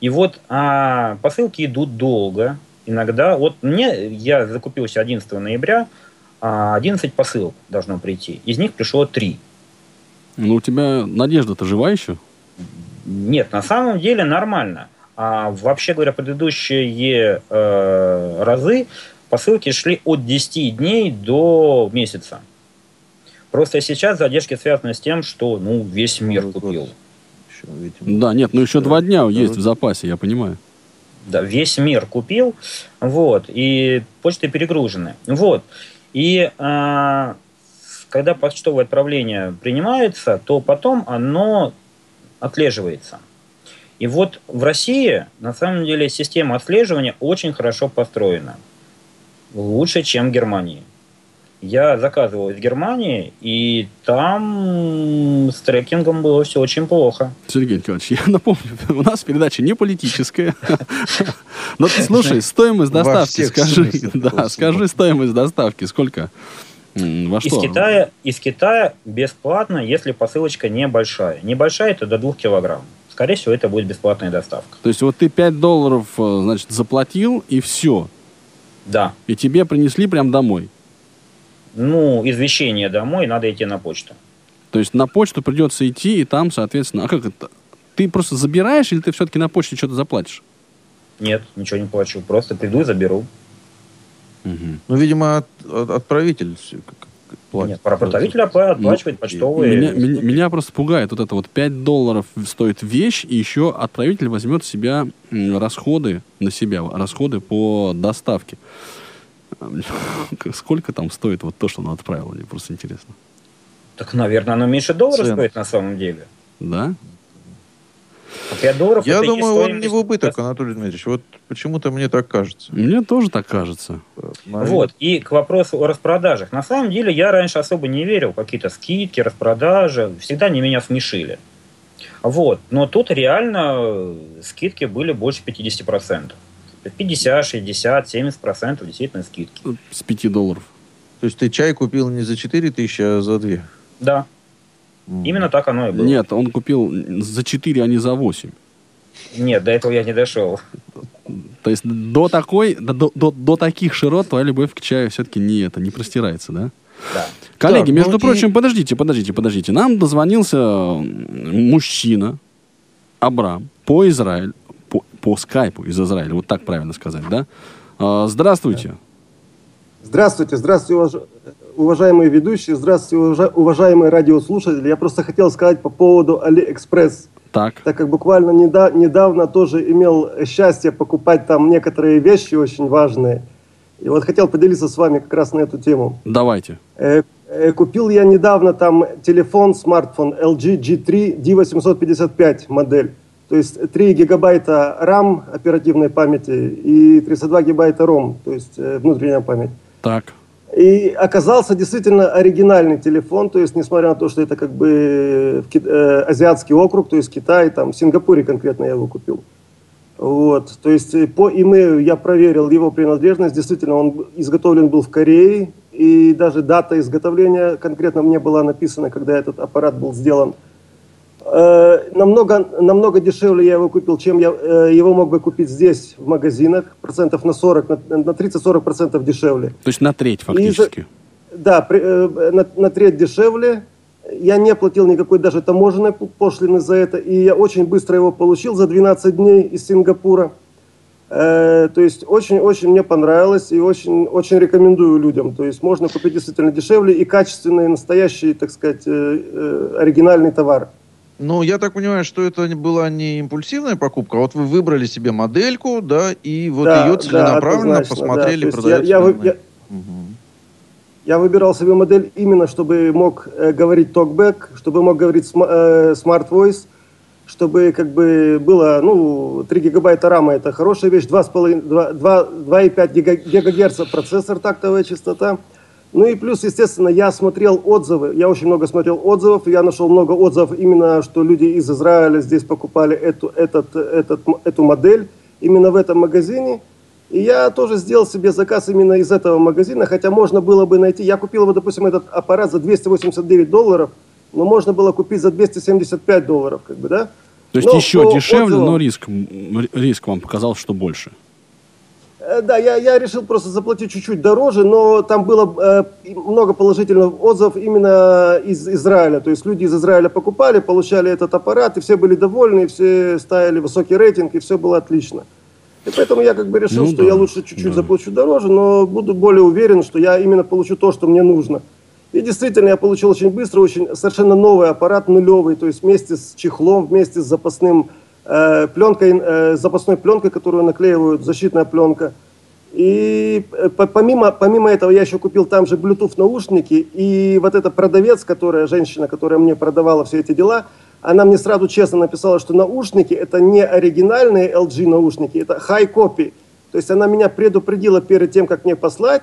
И вот а, посылки идут долго. Иногда, вот мне, я закупился 11 ноября, а, 11 посылок должно прийти. Из них пришло 3. Ну, у тебя Надежда-то жива еще? Нет, на самом деле нормально. А вообще говоря, предыдущие э, разы посылки шли от 10 дней до месяца. Просто сейчас задержки связаны с тем, что ну, весь мир Новый год. купил. Еще, видимо. Да, нет, ну еще два дня да, есть в запасе, я понимаю. Да, весь мир купил, вот, и почты перегружены. Вот. И а, когда почтовое отправление принимается, то потом оно отслеживается. И вот в России, на самом деле, система отслеживания очень хорошо построена. Лучше, чем в Германии. Я заказывал из Германии, и там с трекингом было все очень плохо. Сергей Николаевич, я напомню, у нас передача не политическая. Но ты слушай, стоимость доставки, скажи, да, скажи стоимость доставки, сколько? Во Из что? Китая, из Китая бесплатно, если посылочка небольшая. Небольшая это до 2 килограмм. Скорее всего, это будет бесплатная доставка. То есть вот ты 5 долларов, э, значит, заплатил, и все. Да. И тебе принесли прям домой. Ну, извещение домой, надо идти на почту. То есть на почту придется идти, и там, соответственно... А как это? Ты просто забираешь, или ты все-таки на почте что-то заплатишь? Нет, ничего не плачу. Просто приду и заберу. Ну, видимо, от- от- отправитель платит. Нет, правоправитель опла- оплачивает почтовые... Меня, меня- меня просто пугает вот это вот 5 долларов стоит вещь, и еще отправитель возьмет себя расходы на себя, расходы по доставке. Сколько там стоит вот то, что он отправил? Мне просто интересно. Так, наверное, оно меньше доллара Цены. стоит на самом деле. Да? А 5 долларов Я думаю, он не в убыток. Анатолий Дмитриевич. Вот почему-то мне так кажется. Мне тоже так кажется. Наверное. Вот, и к вопросу о распродажах. На самом деле, я раньше особо не верил в какие-то скидки, распродажи. Всегда они меня смешили. Вот, но тут реально скидки были больше 50%. 50, 60, 70% действительно скидки. С 5 долларов. То есть ты чай купил не за 4 тысячи, а за 2? Да, именно так оно и было. Нет, он купил за 4, а не за 8. Нет, до этого я не дошел. То есть до такой, до, до- до, таких широт твоя любовь к чаю все-таки не это, не простирается, да? Да. Коллеги, Так, между ну и- прочим, подождите, подождите, подождите. Нам дозвонился мужчина, Абрам, по Израилю, по, скайпу из Израиля, вот так правильно сказать, да? А, Здравствуйте. Здравствуйте, здравствуйте, уваж- уважаемые ведущие, здравствуйте, уважа- уважаемые радиослушатели. Я просто хотел сказать по поводу Алиэкспресс, Так, так как буквально неда- недавно тоже имел счастье покупать там некоторые вещи очень важные. И вот хотел поделиться с вами как раз на эту тему. давайте. Э, э, Купил я недавно там телефон, смартфон LG G3 D855 модель. То есть 3 гигабайта RAM оперативной памяти и 32 гигабайта ROM, то есть э, внутренняя память. Так, И оказался действительно оригинальный телефон, то есть несмотря на то, что это как бы Ки- э, азиатский округ, то есть Китай, там в Сингапуре конкретно я его купил. Вот, то есть э, по имейлу я проверил его принадлежность, действительно он изготовлен был в Корее, и даже дата изготовления конкретно мне была написана, когда этот аппарат был сделан. Э, намного, намного дешевле я его купил, чем я э, его мог бы купить здесь, в магазинах, процентов на 40, на, на 30-40 процентов дешевле. То есть на треть фактически. И, да, при, э, на, на треть дешевле. Я не платил никакой даже таможенной пошлины за это, и я очень быстро его получил за 12 дней из Сингапура. Э, то есть очень-очень мне понравилось и очень, очень рекомендую людям. То есть можно купить действительно дешевле и качественный, настоящий, так сказать, э, э, оригинальный товар. Ну, я так понимаю, что это была не импульсивная покупка, а вот вы выбрали себе модельку, да, и вот да, ее целенаправленно да, посмотрели, да. продается. Я, я, я, угу. я выбирал себе модель именно, чтобы мог э, говорить токбэк, чтобы мог говорить см, э, Smart Voice, чтобы как бы было, ну, 3 гигабайта рама это хорошая вещь, 2,5 гигагерца процессор, тактовая частота. Ну и плюс, естественно, я смотрел отзывы, я очень много смотрел отзывов, я нашел много отзывов именно, что люди из Израиля здесь покупали эту, этот, этот, эту модель именно в этом магазине. И я тоже сделал себе заказ именно из этого магазина, хотя можно было бы найти, я купил его, допустим, этот аппарат за 289 долларов, но можно было купить за 275 долларов, как бы, да? То есть но еще дешевле, отзывам... но риск, риск вам показал, что больше. Э, да, я, я решил просто заплатить чуть-чуть дороже, но там было э, много положительных отзывов именно из Израиля. То есть люди из Израиля покупали, получали этот аппарат, и все были довольны, и все ставили высокий рейтинг, и все было отлично. И поэтому я как бы решил, ну, что да, я лучше чуть-чуть да. заплачу дороже, но буду более уверен, что я именно получу то, что мне нужно. И действительно, я получил очень быстро, очень совершенно новый аппарат, нулевый, то есть вместе с чехлом, вместе с запасным пленкой, э, запасной пленкой, которую наклеивают, защитная пленка. И э, помимо, помимо этого я еще купил там же Bluetooth наушники, и вот эта продавец, которая, женщина, которая мне продавала все эти дела, она мне сразу честно написала, что наушники это не оригинальные LG наушники, это high copy. То есть она меня предупредила перед тем, как мне послать,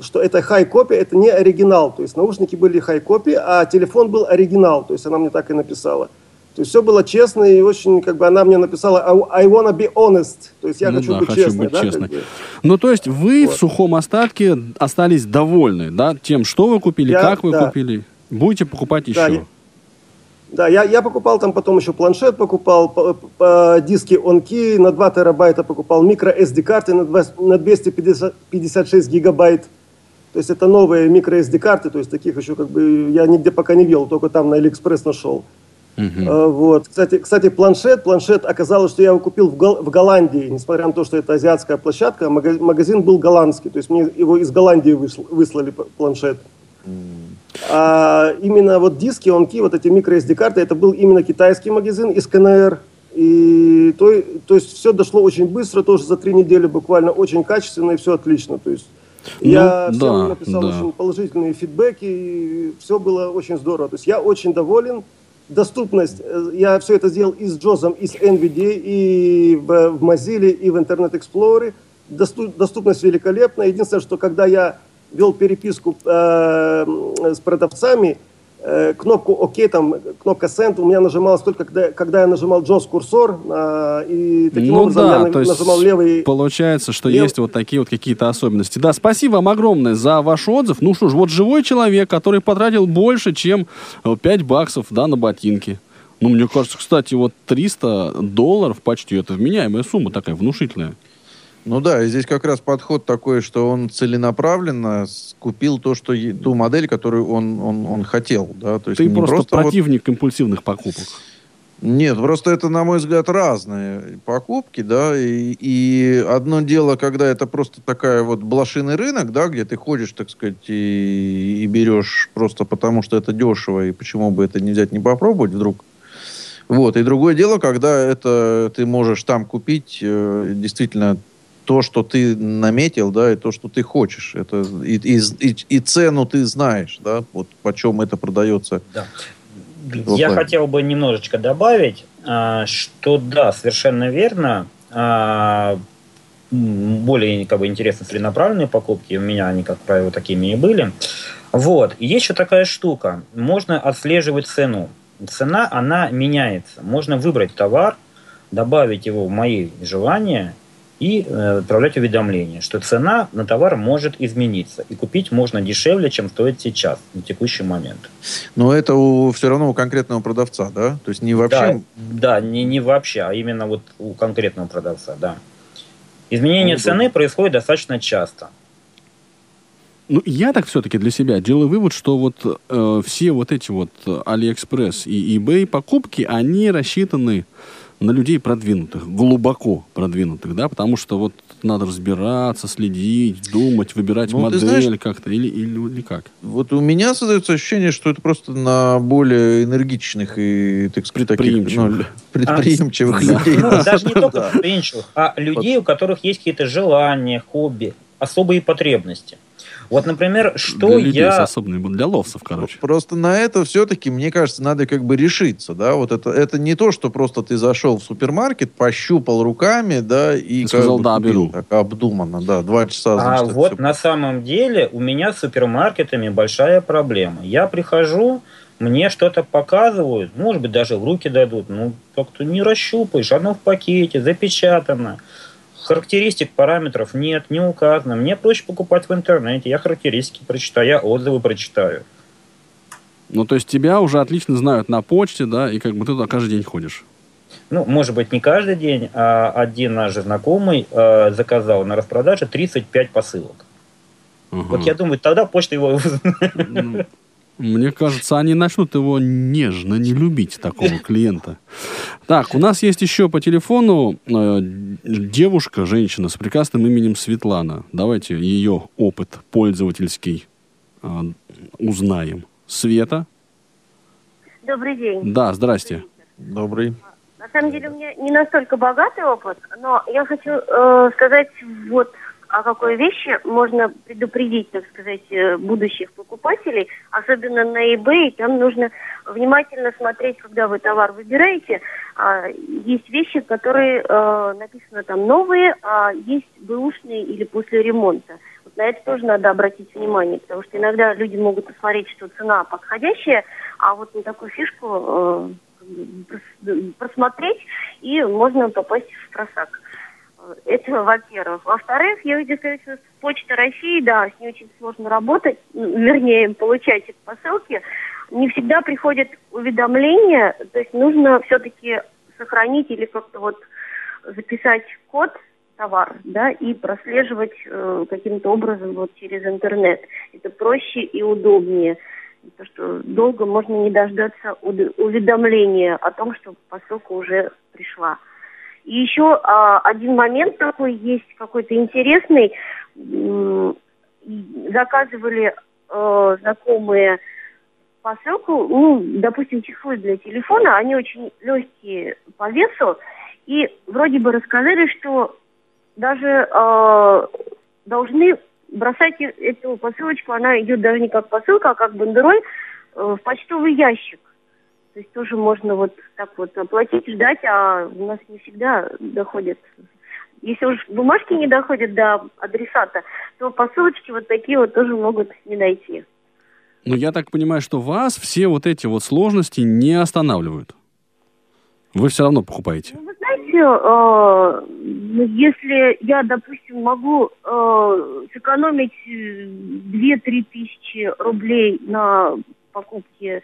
что это high copy, это не оригинал. То есть наушники были high copy, а телефон был оригинал. То есть она мне так и написала. То есть все было честно и очень, как бы она мне написала I wanna be honest. То есть я ну хочу да, быть хочу честной. Быть да, честной. Как бы. Ну то есть вы вот. в сухом остатке остались довольны, да, тем, что вы купили, я, как вы да. купили. Будете покупать еще. Да, я, да, я, я покупал там потом еще планшет, покупал по, по, диски OnKey на 2 терабайта, покупал микро SD карты на, 2, на 256 гигабайт. То есть это новые микро SD карты, то есть таких еще как бы я нигде пока не видел, только там на AliExpress нашел. Uh-huh. Вот. Кстати, кстати, планшет, планшет оказалось, что я его купил в, Гол- в Голландии, несмотря на то, что это азиатская площадка, магазин, магазин был голландский, то есть мне его из Голландии вышл, выслали планшет. А именно вот диски, онки, вот эти микро SD карты, это был именно китайский магазин из КНР. И то, то есть все дошло очень быстро, тоже за три недели буквально, очень качественно и все отлично. То есть ну, я всем да, написал да. очень положительные фидбэки, и все было очень здорово. То есть я очень доволен. Доступность, э, я все это сделал и с Джозом, и с NVDA, и в, в Mozilla, и в Internet Explorer. Доступ, доступность великолепная. Единственное, что когда я вел переписку э, с продавцами, Э, кнопку ОК, там, кнопка Send у меня нажималась только когда, когда я нажимал JOS курсор, э, и таким ну образом да, я то нажимал есть левый... Получается, что лев... есть вот такие вот какие-то особенности. Да, спасибо вам огромное за ваш отзыв. Ну что ж, вот живой человек, который потратил больше, чем 5 э, баксов, да, на ботинки. Ну, мне кажется, кстати, вот 300 долларов почти, это вменяемая сумма такая, внушительная. Ну да, и здесь как раз подход такой, что он целенаправленно купил то, что ту модель, которую он, он, он хотел. Да? То есть Ты просто, просто противник вот... импульсивных покупок. Нет, просто это, на мой взгляд, разные покупки, да, и, и одно дело, когда это просто такая вот блошиный рынок, да, где ты ходишь, так сказать, и, и берешь просто потому, что это дешево, и почему бы это не взять, не попробовать вдруг. Вот, и другое дело, когда это ты можешь там купить э, действительно то, что ты наметил, да, и то, что ты хочешь. Это, и, и, и, и цену ты знаешь, да, вот почем это продается. Да. Я хотел бы немножечко добавить, а, что да, совершенно верно. А, более как бы, интересно целенаправленные покупки. У меня они, как правило, такими и были. Вот. Есть еще такая штука. Можно отслеживать цену. Цена, она меняется. Можно выбрать товар, добавить его в мои желания и э, отправлять уведомление, что цена на товар может измениться. И купить можно дешевле, чем стоит сейчас, на текущий момент. Но это у, все равно у конкретного продавца, да? То есть не вообще... Да, да не, не вообще, а именно вот у конкретного продавца, да. Изменение ну, цены происходит достаточно часто. Ну, я так все-таки для себя делаю вывод, что вот э, все вот эти вот AliExpress и eBay покупки, они рассчитаны на людей продвинутых, глубоко продвинутых, да, потому что вот надо разбираться, следить, думать, выбирать ну, модель знаешь, как-то или, или, или как. Вот у меня создается ощущение, что это просто на более энергичных и, так сказать, предприимчивых, таких, ну, предприимчивых а, людей. Ну, даже не только предприимчивых, а людей, у которых есть какие-то желания, хобби, особые потребности. Вот, например, что для людей я... С особенным, для ловцев, короче. Просто на это все-таки, мне кажется, надо как бы решиться, да, вот это, это не то, что просто ты зашел в супермаркет, пощупал руками, да, и... Ты сказал, да, беру. Так обдуманно, да, два часа, значит, А вот все... на самом деле у меня с супермаркетами большая проблема. Я прихожу, мне что-то показывают, может быть, даже в руки дадут, ну, как-то не расщупаешь, оно в пакете, запечатано. Характеристик, параметров нет, не указано. Мне проще покупать в интернете. Я характеристики прочитаю, я отзывы прочитаю. Ну, то есть тебя уже отлично знают на почте, да, и как бы ты туда каждый день ходишь. Ну, может быть, не каждый день, а один наш знакомый э, заказал на распродаже 35 посылок. Угу. Вот я думаю, тогда почта его... Мне кажется, они начнут его нежно не любить, такого клиента. Так, у нас есть еще по телефону э, девушка, женщина с прекрасным именем Светлана. Давайте ее опыт пользовательский э, узнаем. Света? Добрый день. Да, здрасте. Добрый. На самом деле у меня не настолько богатый опыт, но я хочу э, сказать вот о какой вещи можно предупредить, так сказать, э, будущих покупателей, особенно на eBay, там нужно внимательно смотреть, когда вы товар выбираете. А, есть вещи, которые э, написано там новые, а есть бэушные или после ремонта. Вот на это тоже надо обратить внимание, потому что иногда люди могут посмотреть, что цена подходящая, а вот на такую фишку э, просмотреть, и можно попасть в просак. Это, во-первых. Во-вторых, я сказать, что Почта России, да, с ней очень сложно работать, вернее, получать эти посылки. Не всегда приходят уведомления, то есть нужно все-таки сохранить или как-то вот записать код товар, да, и прослеживать э, каким-то образом вот через интернет. Это проще и удобнее. То, что долго можно не дождаться уведомления о том, что посылка уже пришла. И еще а, один момент такой есть какой-то интересный. Заказывали э, знакомые посылку, ну, допустим, чехлы для телефона, они очень легкие по весу, и вроде бы рассказали, что даже э, должны бросать эту посылочку, она идет даже не как посылка, а как бандероль э, в почтовый ящик. То есть тоже можно вот так вот оплатить, ждать, а у нас не всегда доходит. Если уж бумажки не доходят до адресата, то посылочки вот такие вот тоже могут не найти. Ну, я так понимаю, что вас все вот эти вот сложности не останавливают. Вы все равно покупаете. Ну, вы знаете, э, если я, допустим, могу э, сэкономить 2-3 э, тысячи рублей на покупке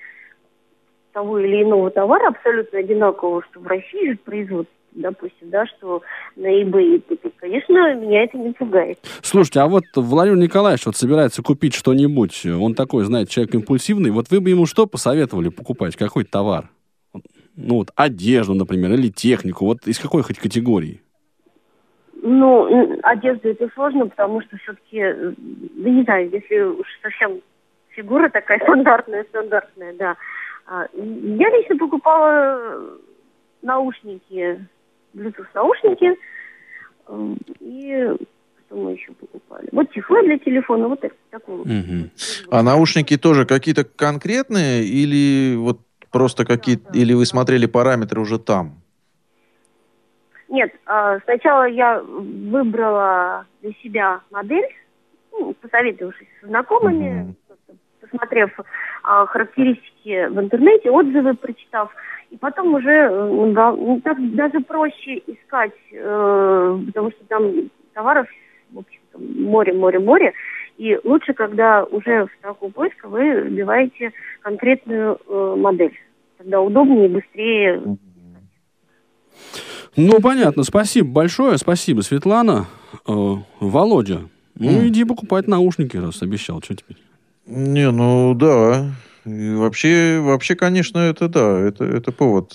того или иного товара абсолютно одинакового, что в России же производство, допустим, да, что на eBay конечно, меня это не пугает. Слушайте, а вот Владимир Николаевич вот собирается купить что-нибудь, он такой, знаете, человек импульсивный, вот вы бы ему что посоветовали покупать, какой товар? Ну вот одежду, например, или технику, вот из какой хоть категории? Ну, одежда это сложно, потому что все-таки, да не знаю, если уж совсем фигура такая стандартная, стандартная, да, я лично покупала наушники, Bluetooth наушники, э, и что мы еще покупали? Вот чехлы для телефона, вот такого. Угу. А наушники тоже какие-то конкретные или вот просто какие-то, да, или вы смотрели параметры уже там? Нет, а, сначала я выбрала для себя модель, ну, посоветовавшись со знакомыми, угу посмотрев а, характеристики в интернете, отзывы прочитав, и потом уже э, да, ну, так даже проще искать, э, потому что там товаров, в общем-то, море, море, море. И лучше, когда уже в строку поиска вы вбиваете конкретную э, модель. Тогда удобнее и быстрее. Ну, понятно. Спасибо большое. Спасибо, Светлана. Э, Володя, ну, иди покупать наушники, раз обещал. Что теперь? Не, ну да. И вообще, вообще, конечно, это да, это, это повод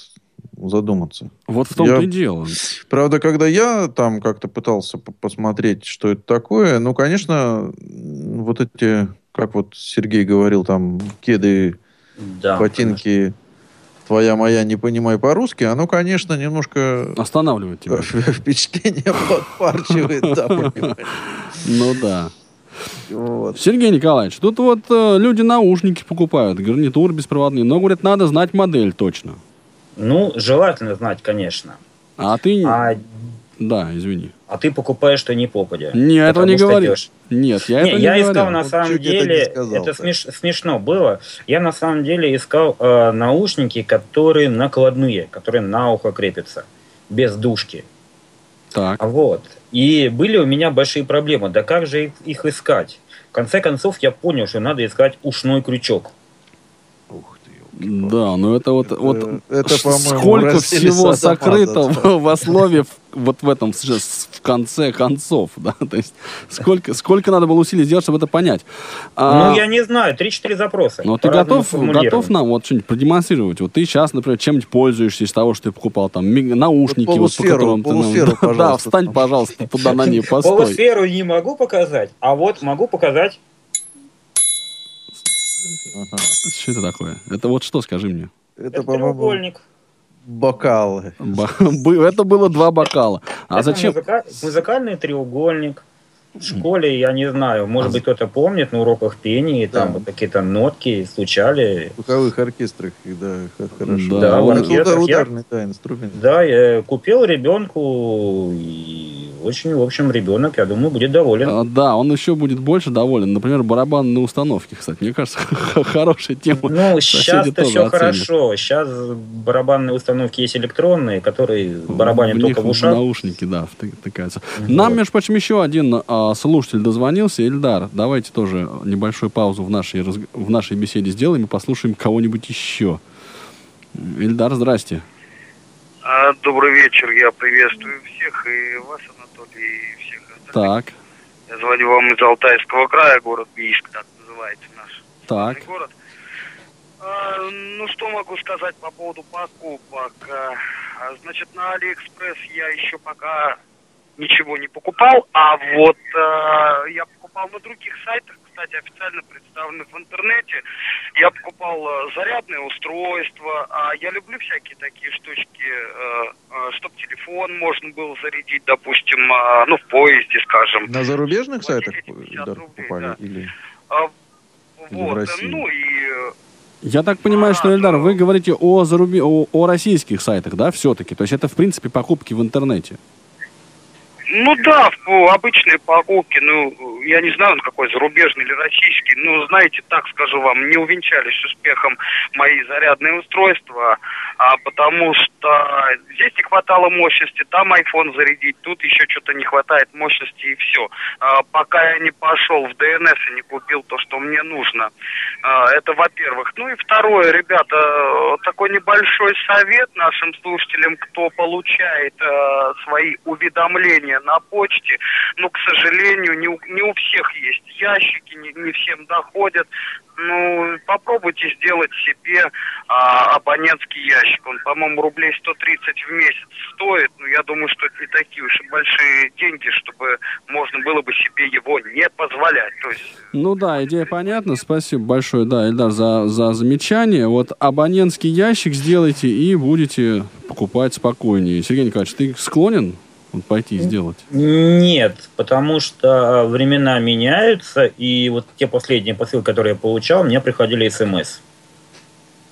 задуматься. Вот в том-то Я- и дело. Правда, когда я там как-то пытался посмотреть, что это такое, ну, конечно, вот эти, как вот Сергей говорил, там, кеды, Да, ботинки, твоя моя, не понимай по-русски, оно, конечно, немножко Останавливает тебя. впечатление подпарчивает, да, понимаешь. Ну да. Вот. Сергей Николаевич, тут вот э, люди наушники покупают, гарнитуры беспроводные, но, говорят, надо знать модель точно. Ну, желательно знать, конечно. А ты... А, Да, извини. а ты покупаешь что не попадя. Не, этого не Потому что говори. дёш- Нет, я Не, это не я говорил. искал на Вот самом чуть это деле, сказал, это смеш- смешно было. Я на самом деле искал э, наушники, которые накладные, которые на ухо крепятся, без дужки. Так. А Вот. И были у меня большие проблемы. Да как же их- искать? В конце концов, я понял, что надо искать ушной крючок. Ты, Да, но это вот, вот это, сколько всего сокрыто в, в основе в- вот в этом в конце концов, да, то есть сколько сколько надо было усилий сделать, чтобы это понять. А, Ну, я не знаю, 3-4 запроса. но ты По-разному готов, готов нам вот что-нибудь продемонстрировать? Вот ты сейчас, например, чем-нибудь пользуешься из того, что ты покупал, там, наушники, вот, по полусферу, которым ты... нам- полусферу, Да, пожалуйста. встань, пожалуйста, туда на ней постой. Полусферу не могу показать, а вот могу показать. Ага. Что это такое? Это вот что, скажи мне? Это, Это треугольник. бокалы. Бы- Это было два бокала. А Это зачем? музыка- Музыкальный треугольник. В школе, я не знаю, может быть, кто-то помнит, на уроках пения там Да. вот какие-то нотки стучали. В звуковых оркестрах, и да, хорошо. Да, в Ну, оркестрах да, я- ударный, да, инструмент. Да, я купил ребенку, и очень, в общем, ребенок, я думаю, будет доволен. А, Да, он еще будет больше доволен. Например, барабанные установки, кстати. Мне кажется, хорошая тема. Ну, сейчас-то все оценят. хорошо. Сейчас барабанные установки есть электронные, которые барабанят В только в ушах. наушники, да, вты- втыкаются. Нам, между прочим, еще один а, слушатель дозвонился. Ильдар, давайте тоже небольшую паузу в нашей, разг- в нашей беседе сделаем и послушаем кого-нибудь еще. Ильдар, здрасте. А, Добрый вечер, я приветствую всех, и вас, Анатолий, и всех остальных. Так, Я звоню вам из Алтайского края, город Бийск, так называется наш так. город. А, ну, что могу сказать по поводу покупок? А, а, значит, на Алиэкспресс я еще пока ничего не покупал, а вот а, я покупал на других сайтах, кстати, официально представленных в интернете. Я покупал а, зарядное устройство, а я люблю всякие такие штучки, чтобы телефон можно было зарядить, допустим, а, ну, в поезде, скажем. На зарубежных сайтах эти 50 Ильдар, рублей, покупали? да. Или... А, Или в вот, России. ну и э, Я так понимаю, что, Ильдар, вы говорите о, заруби... о, о российских сайтах, да, все-таки? То есть это, в принципе, покупки в интернете? Ну да, в- обычные покупки, ну, я не знаю, он какой, зарубежный или российский, ну, знаете, так скажу вам, не увенчались успехом мои зарядные устройства, а, потому что здесь не хватало мощности, там iPhone зарядить, тут еще что-то не хватает мощности и все. пока я не пошел в ДНС и не купил то, что мне нужно. А, это во-первых. Ну и второе, ребята, такой небольшой совет нашим слушателям, кто получает э, свои уведомления на почте. Ну, к сожалению, не у, не у всех есть ящики, не, не всем доходят. Ну, попробуйте сделать себе а, абонентский ящик. Он, по-моему, рублей 130 в месяц стоит. Но я думаю, что это не такие уж и большие деньги, чтобы можно было бы себе его не позволять. То есть Ну да, идея понятна. Спасибо большое, да, Эльдар, за, за замечание. Вот абонентский ящик сделайте и будете покупать спокойнее. Сергей Николаевич, ты склонен вот пойти и сделать? Нет, потому что времена меняются, и вот те последние посылки, которые я получал, мне приходили смс.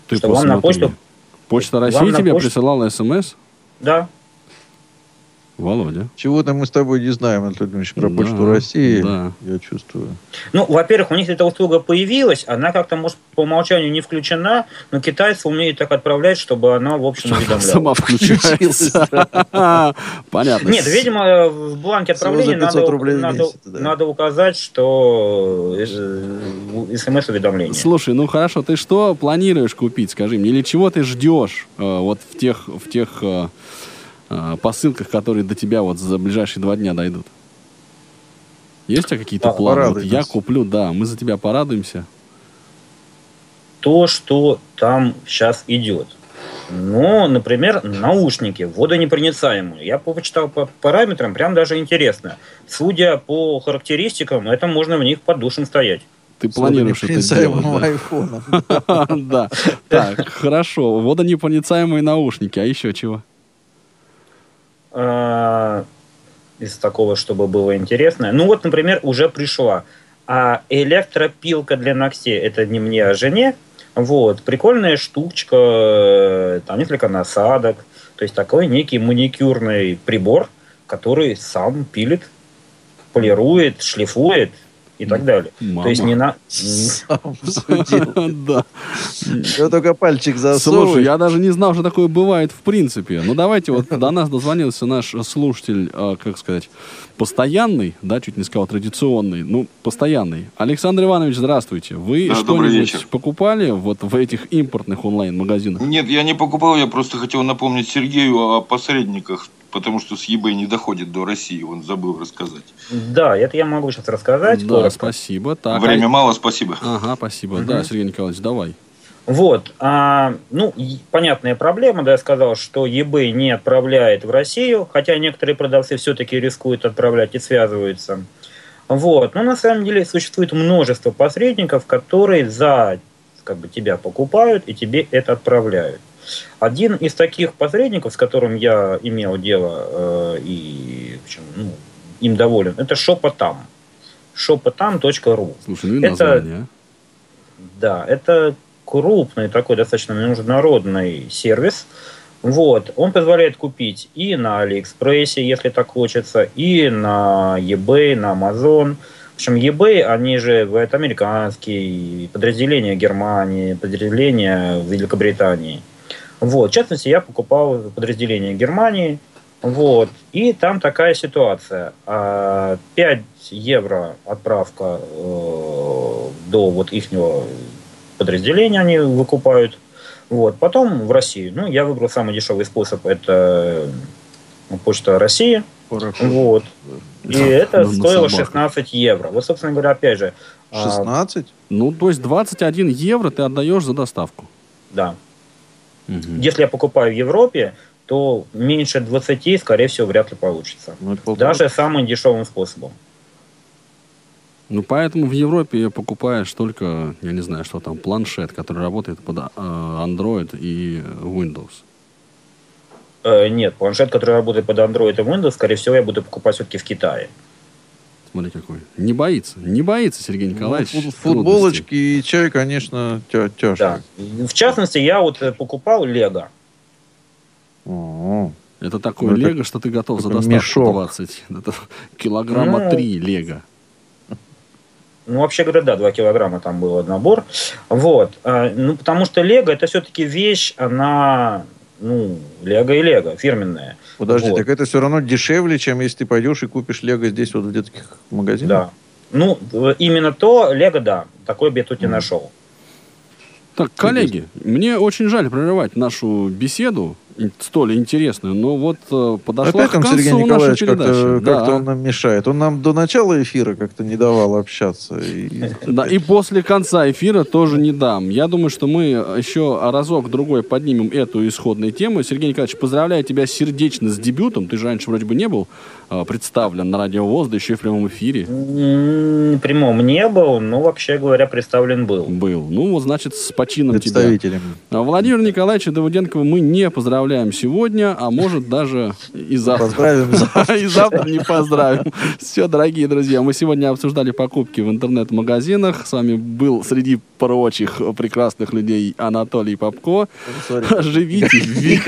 Ты Что, вам на посмотри. почту? Почта России тебе почту? присылала смс? Да. Володя. Чего-то мы с тобой не знаем, Анатолий Дмитриевич, про Да, Почту России. да. Я чувствую. Ну, во-первых, у них эта услуга появилась, она как-то, может, по умолчанию не включена, но китайцы умеют так отправлять, чтобы она, в общем, уведомляла. Сама включается. Понятно. Нет, видимо, в бланке отправления за 500 надо, указать, что э, смс-уведомление. Слушай, ну хорошо, ты что планируешь купить, скажи мне, или чего ты ждешь э, вот в тех, в тех э, э, посылках, которые до тебя вот за ближайшие два дня дойдут? Есть у тебя какие-то А, планы? Вот я куплю, да, мы за тебя порадуемся. То, что там сейчас идет. Ну, например, наушники водонепроницаемые. Я почитал по параметрам, прям даже интересно. Судя по характеристикам, это можно в них под душем стоять. Ты планируешь это сделать, Водонепроницаемым да? айфоном. Да. Так, хорошо. Водонепроницаемые наушники, а еще чего? А, из такого, чтобы было интересно. Ну вот, например, уже пришла. А электропилка для ногтей, это не мне, а жене. Вот, прикольная штучка, э, там несколько насадок. То есть такой некий маникюрный прибор, который сам пилит, полирует, шлифует и так далее. То есть Мама. не на... Да. Я только пальчик Слушай, засовываю. я даже не знал, что такое бывает в принципе. Ну, давайте, вот до нас дозвонился наш слушатель, э, как сказать, постоянный, да, чуть не сказал традиционный, ну, постоянный. Александр Иванович, здравствуйте. Вы Да, добрый что-нибудь вечер. покупали вот в этих импортных онлайн-магазинах? Нет, я не покупал, я просто хотел напомнить Сергею о посредниках, потому что с eBay не доходит до России, он забыл рассказать. Да, это я могу сейчас рассказать. Да, коротко. спасибо. Так, Время а- мало, спасибо. Ага, спасибо. Да, Сергей Николаевич, давай. Вот, а, ну, понятная проблема, да, я сказал, что eBay не отправляет в Россию, хотя некоторые продавцы все-таки рискуют отправлять и связываются. Вот, но на самом деле существует множество посредников, которые за как бы тебя покупают и тебе это отправляют. Один из таких посредников, с которым я имел дело э, и в общем, ну, им доволен, это Шопотам. Шопотам.ру. Слушай, ну и Это- название. а? Да, это крупный такой достаточно международный сервис. Вот, он позволяет купить и на Алиэкспрессе, если так хочется, и на eBay, на Amazon. В общем, eBay, они же бывают американские, подразделения Германии, подразделения Великобритании. Вот, в частности, я покупал подразделение Германии, вот, и там такая ситуация. А, 5 евро отправка э, до вот ихнего подразделения они выкупают. Вот. Потом в Россию. Ну, я выбрал самый дешевый способ. Это э, почта России. Вот. И Да, это на- на стоило собаках. 16 евро. Вот, собственно говоря, опять же. а, 16? Ну, то есть 21 евро ты отдаешь за доставку. да. Мгм. Если я покупаю в Европе, то меньше 20, скорее всего, вряд ли получится. Ну, полтора. Даже самым дешевым способом. Ну, поэтому в Европе покупаешь только, я не знаю, что там, планшет, который работает под э, Android и Windows. Э, нет, планшет, который работает под Android и Windows, скорее всего, я буду покупать все-таки в Китае. Смотри какой. Не боится, не боится Сергей Ну, Николаевич. трудностей. Футболочки и чай, конечно, тя- тяжко. Да. В частности, я вот э, покупал Лего. Это такое Ну, это лего, что ты готов за доставку мешок. 20. Это килограмма Ну, 3 лего. Ну, вообще говоря, да, 2 килограмма там был набор. Вот. А, Ну, потому что Лего это все-таки вещь, она, ну, Лего и Лего, фирменная. Подожди, Вот. так это все равно дешевле, чем если ты пойдешь и купишь Лего здесь вот в детских магазинах? Да. Ну, именно то Лего, да, такой я тут и нашел. Так, коллеги, мне очень жаль прерывать нашу беседу, столь интересную, но вот э, подошла Опять к концу Сергей наша Николаевич как-то, передача. Да. как-то он нам мешает. Он нам до начала эфира как-то не давал общаться. И- Да, и после конца эфира тоже не дам. Я думаю, что мы еще разок-другой поднимем эту исходную тему. Сергей Николаевич, поздравляю тебя сердечно с дебютом. Ты же раньше вроде бы не был э, представлен на радио ВОЗ, да еще и в прямом эфире. Прямом не был, но вообще говоря, представлен был. Был. Ну, вот, значит, с почином тебя. представителем. Владимира Николаевича Давыденкова мы не поздравляем поздравляем сегодня, а может даже и завтра. Поздравим завтра. И завтра не поздравим. Все, дорогие друзья, мы сегодня обсуждали покупки в интернет-магазинах. С вами был среди прочих прекрасных людей Анатолий Попко. Живите, ви-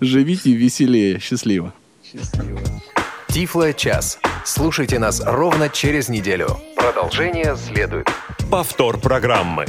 живите веселее. Счастливо. Тифло час. Слушайте нас ровно через неделю. Продолжение следует. Повтор программы.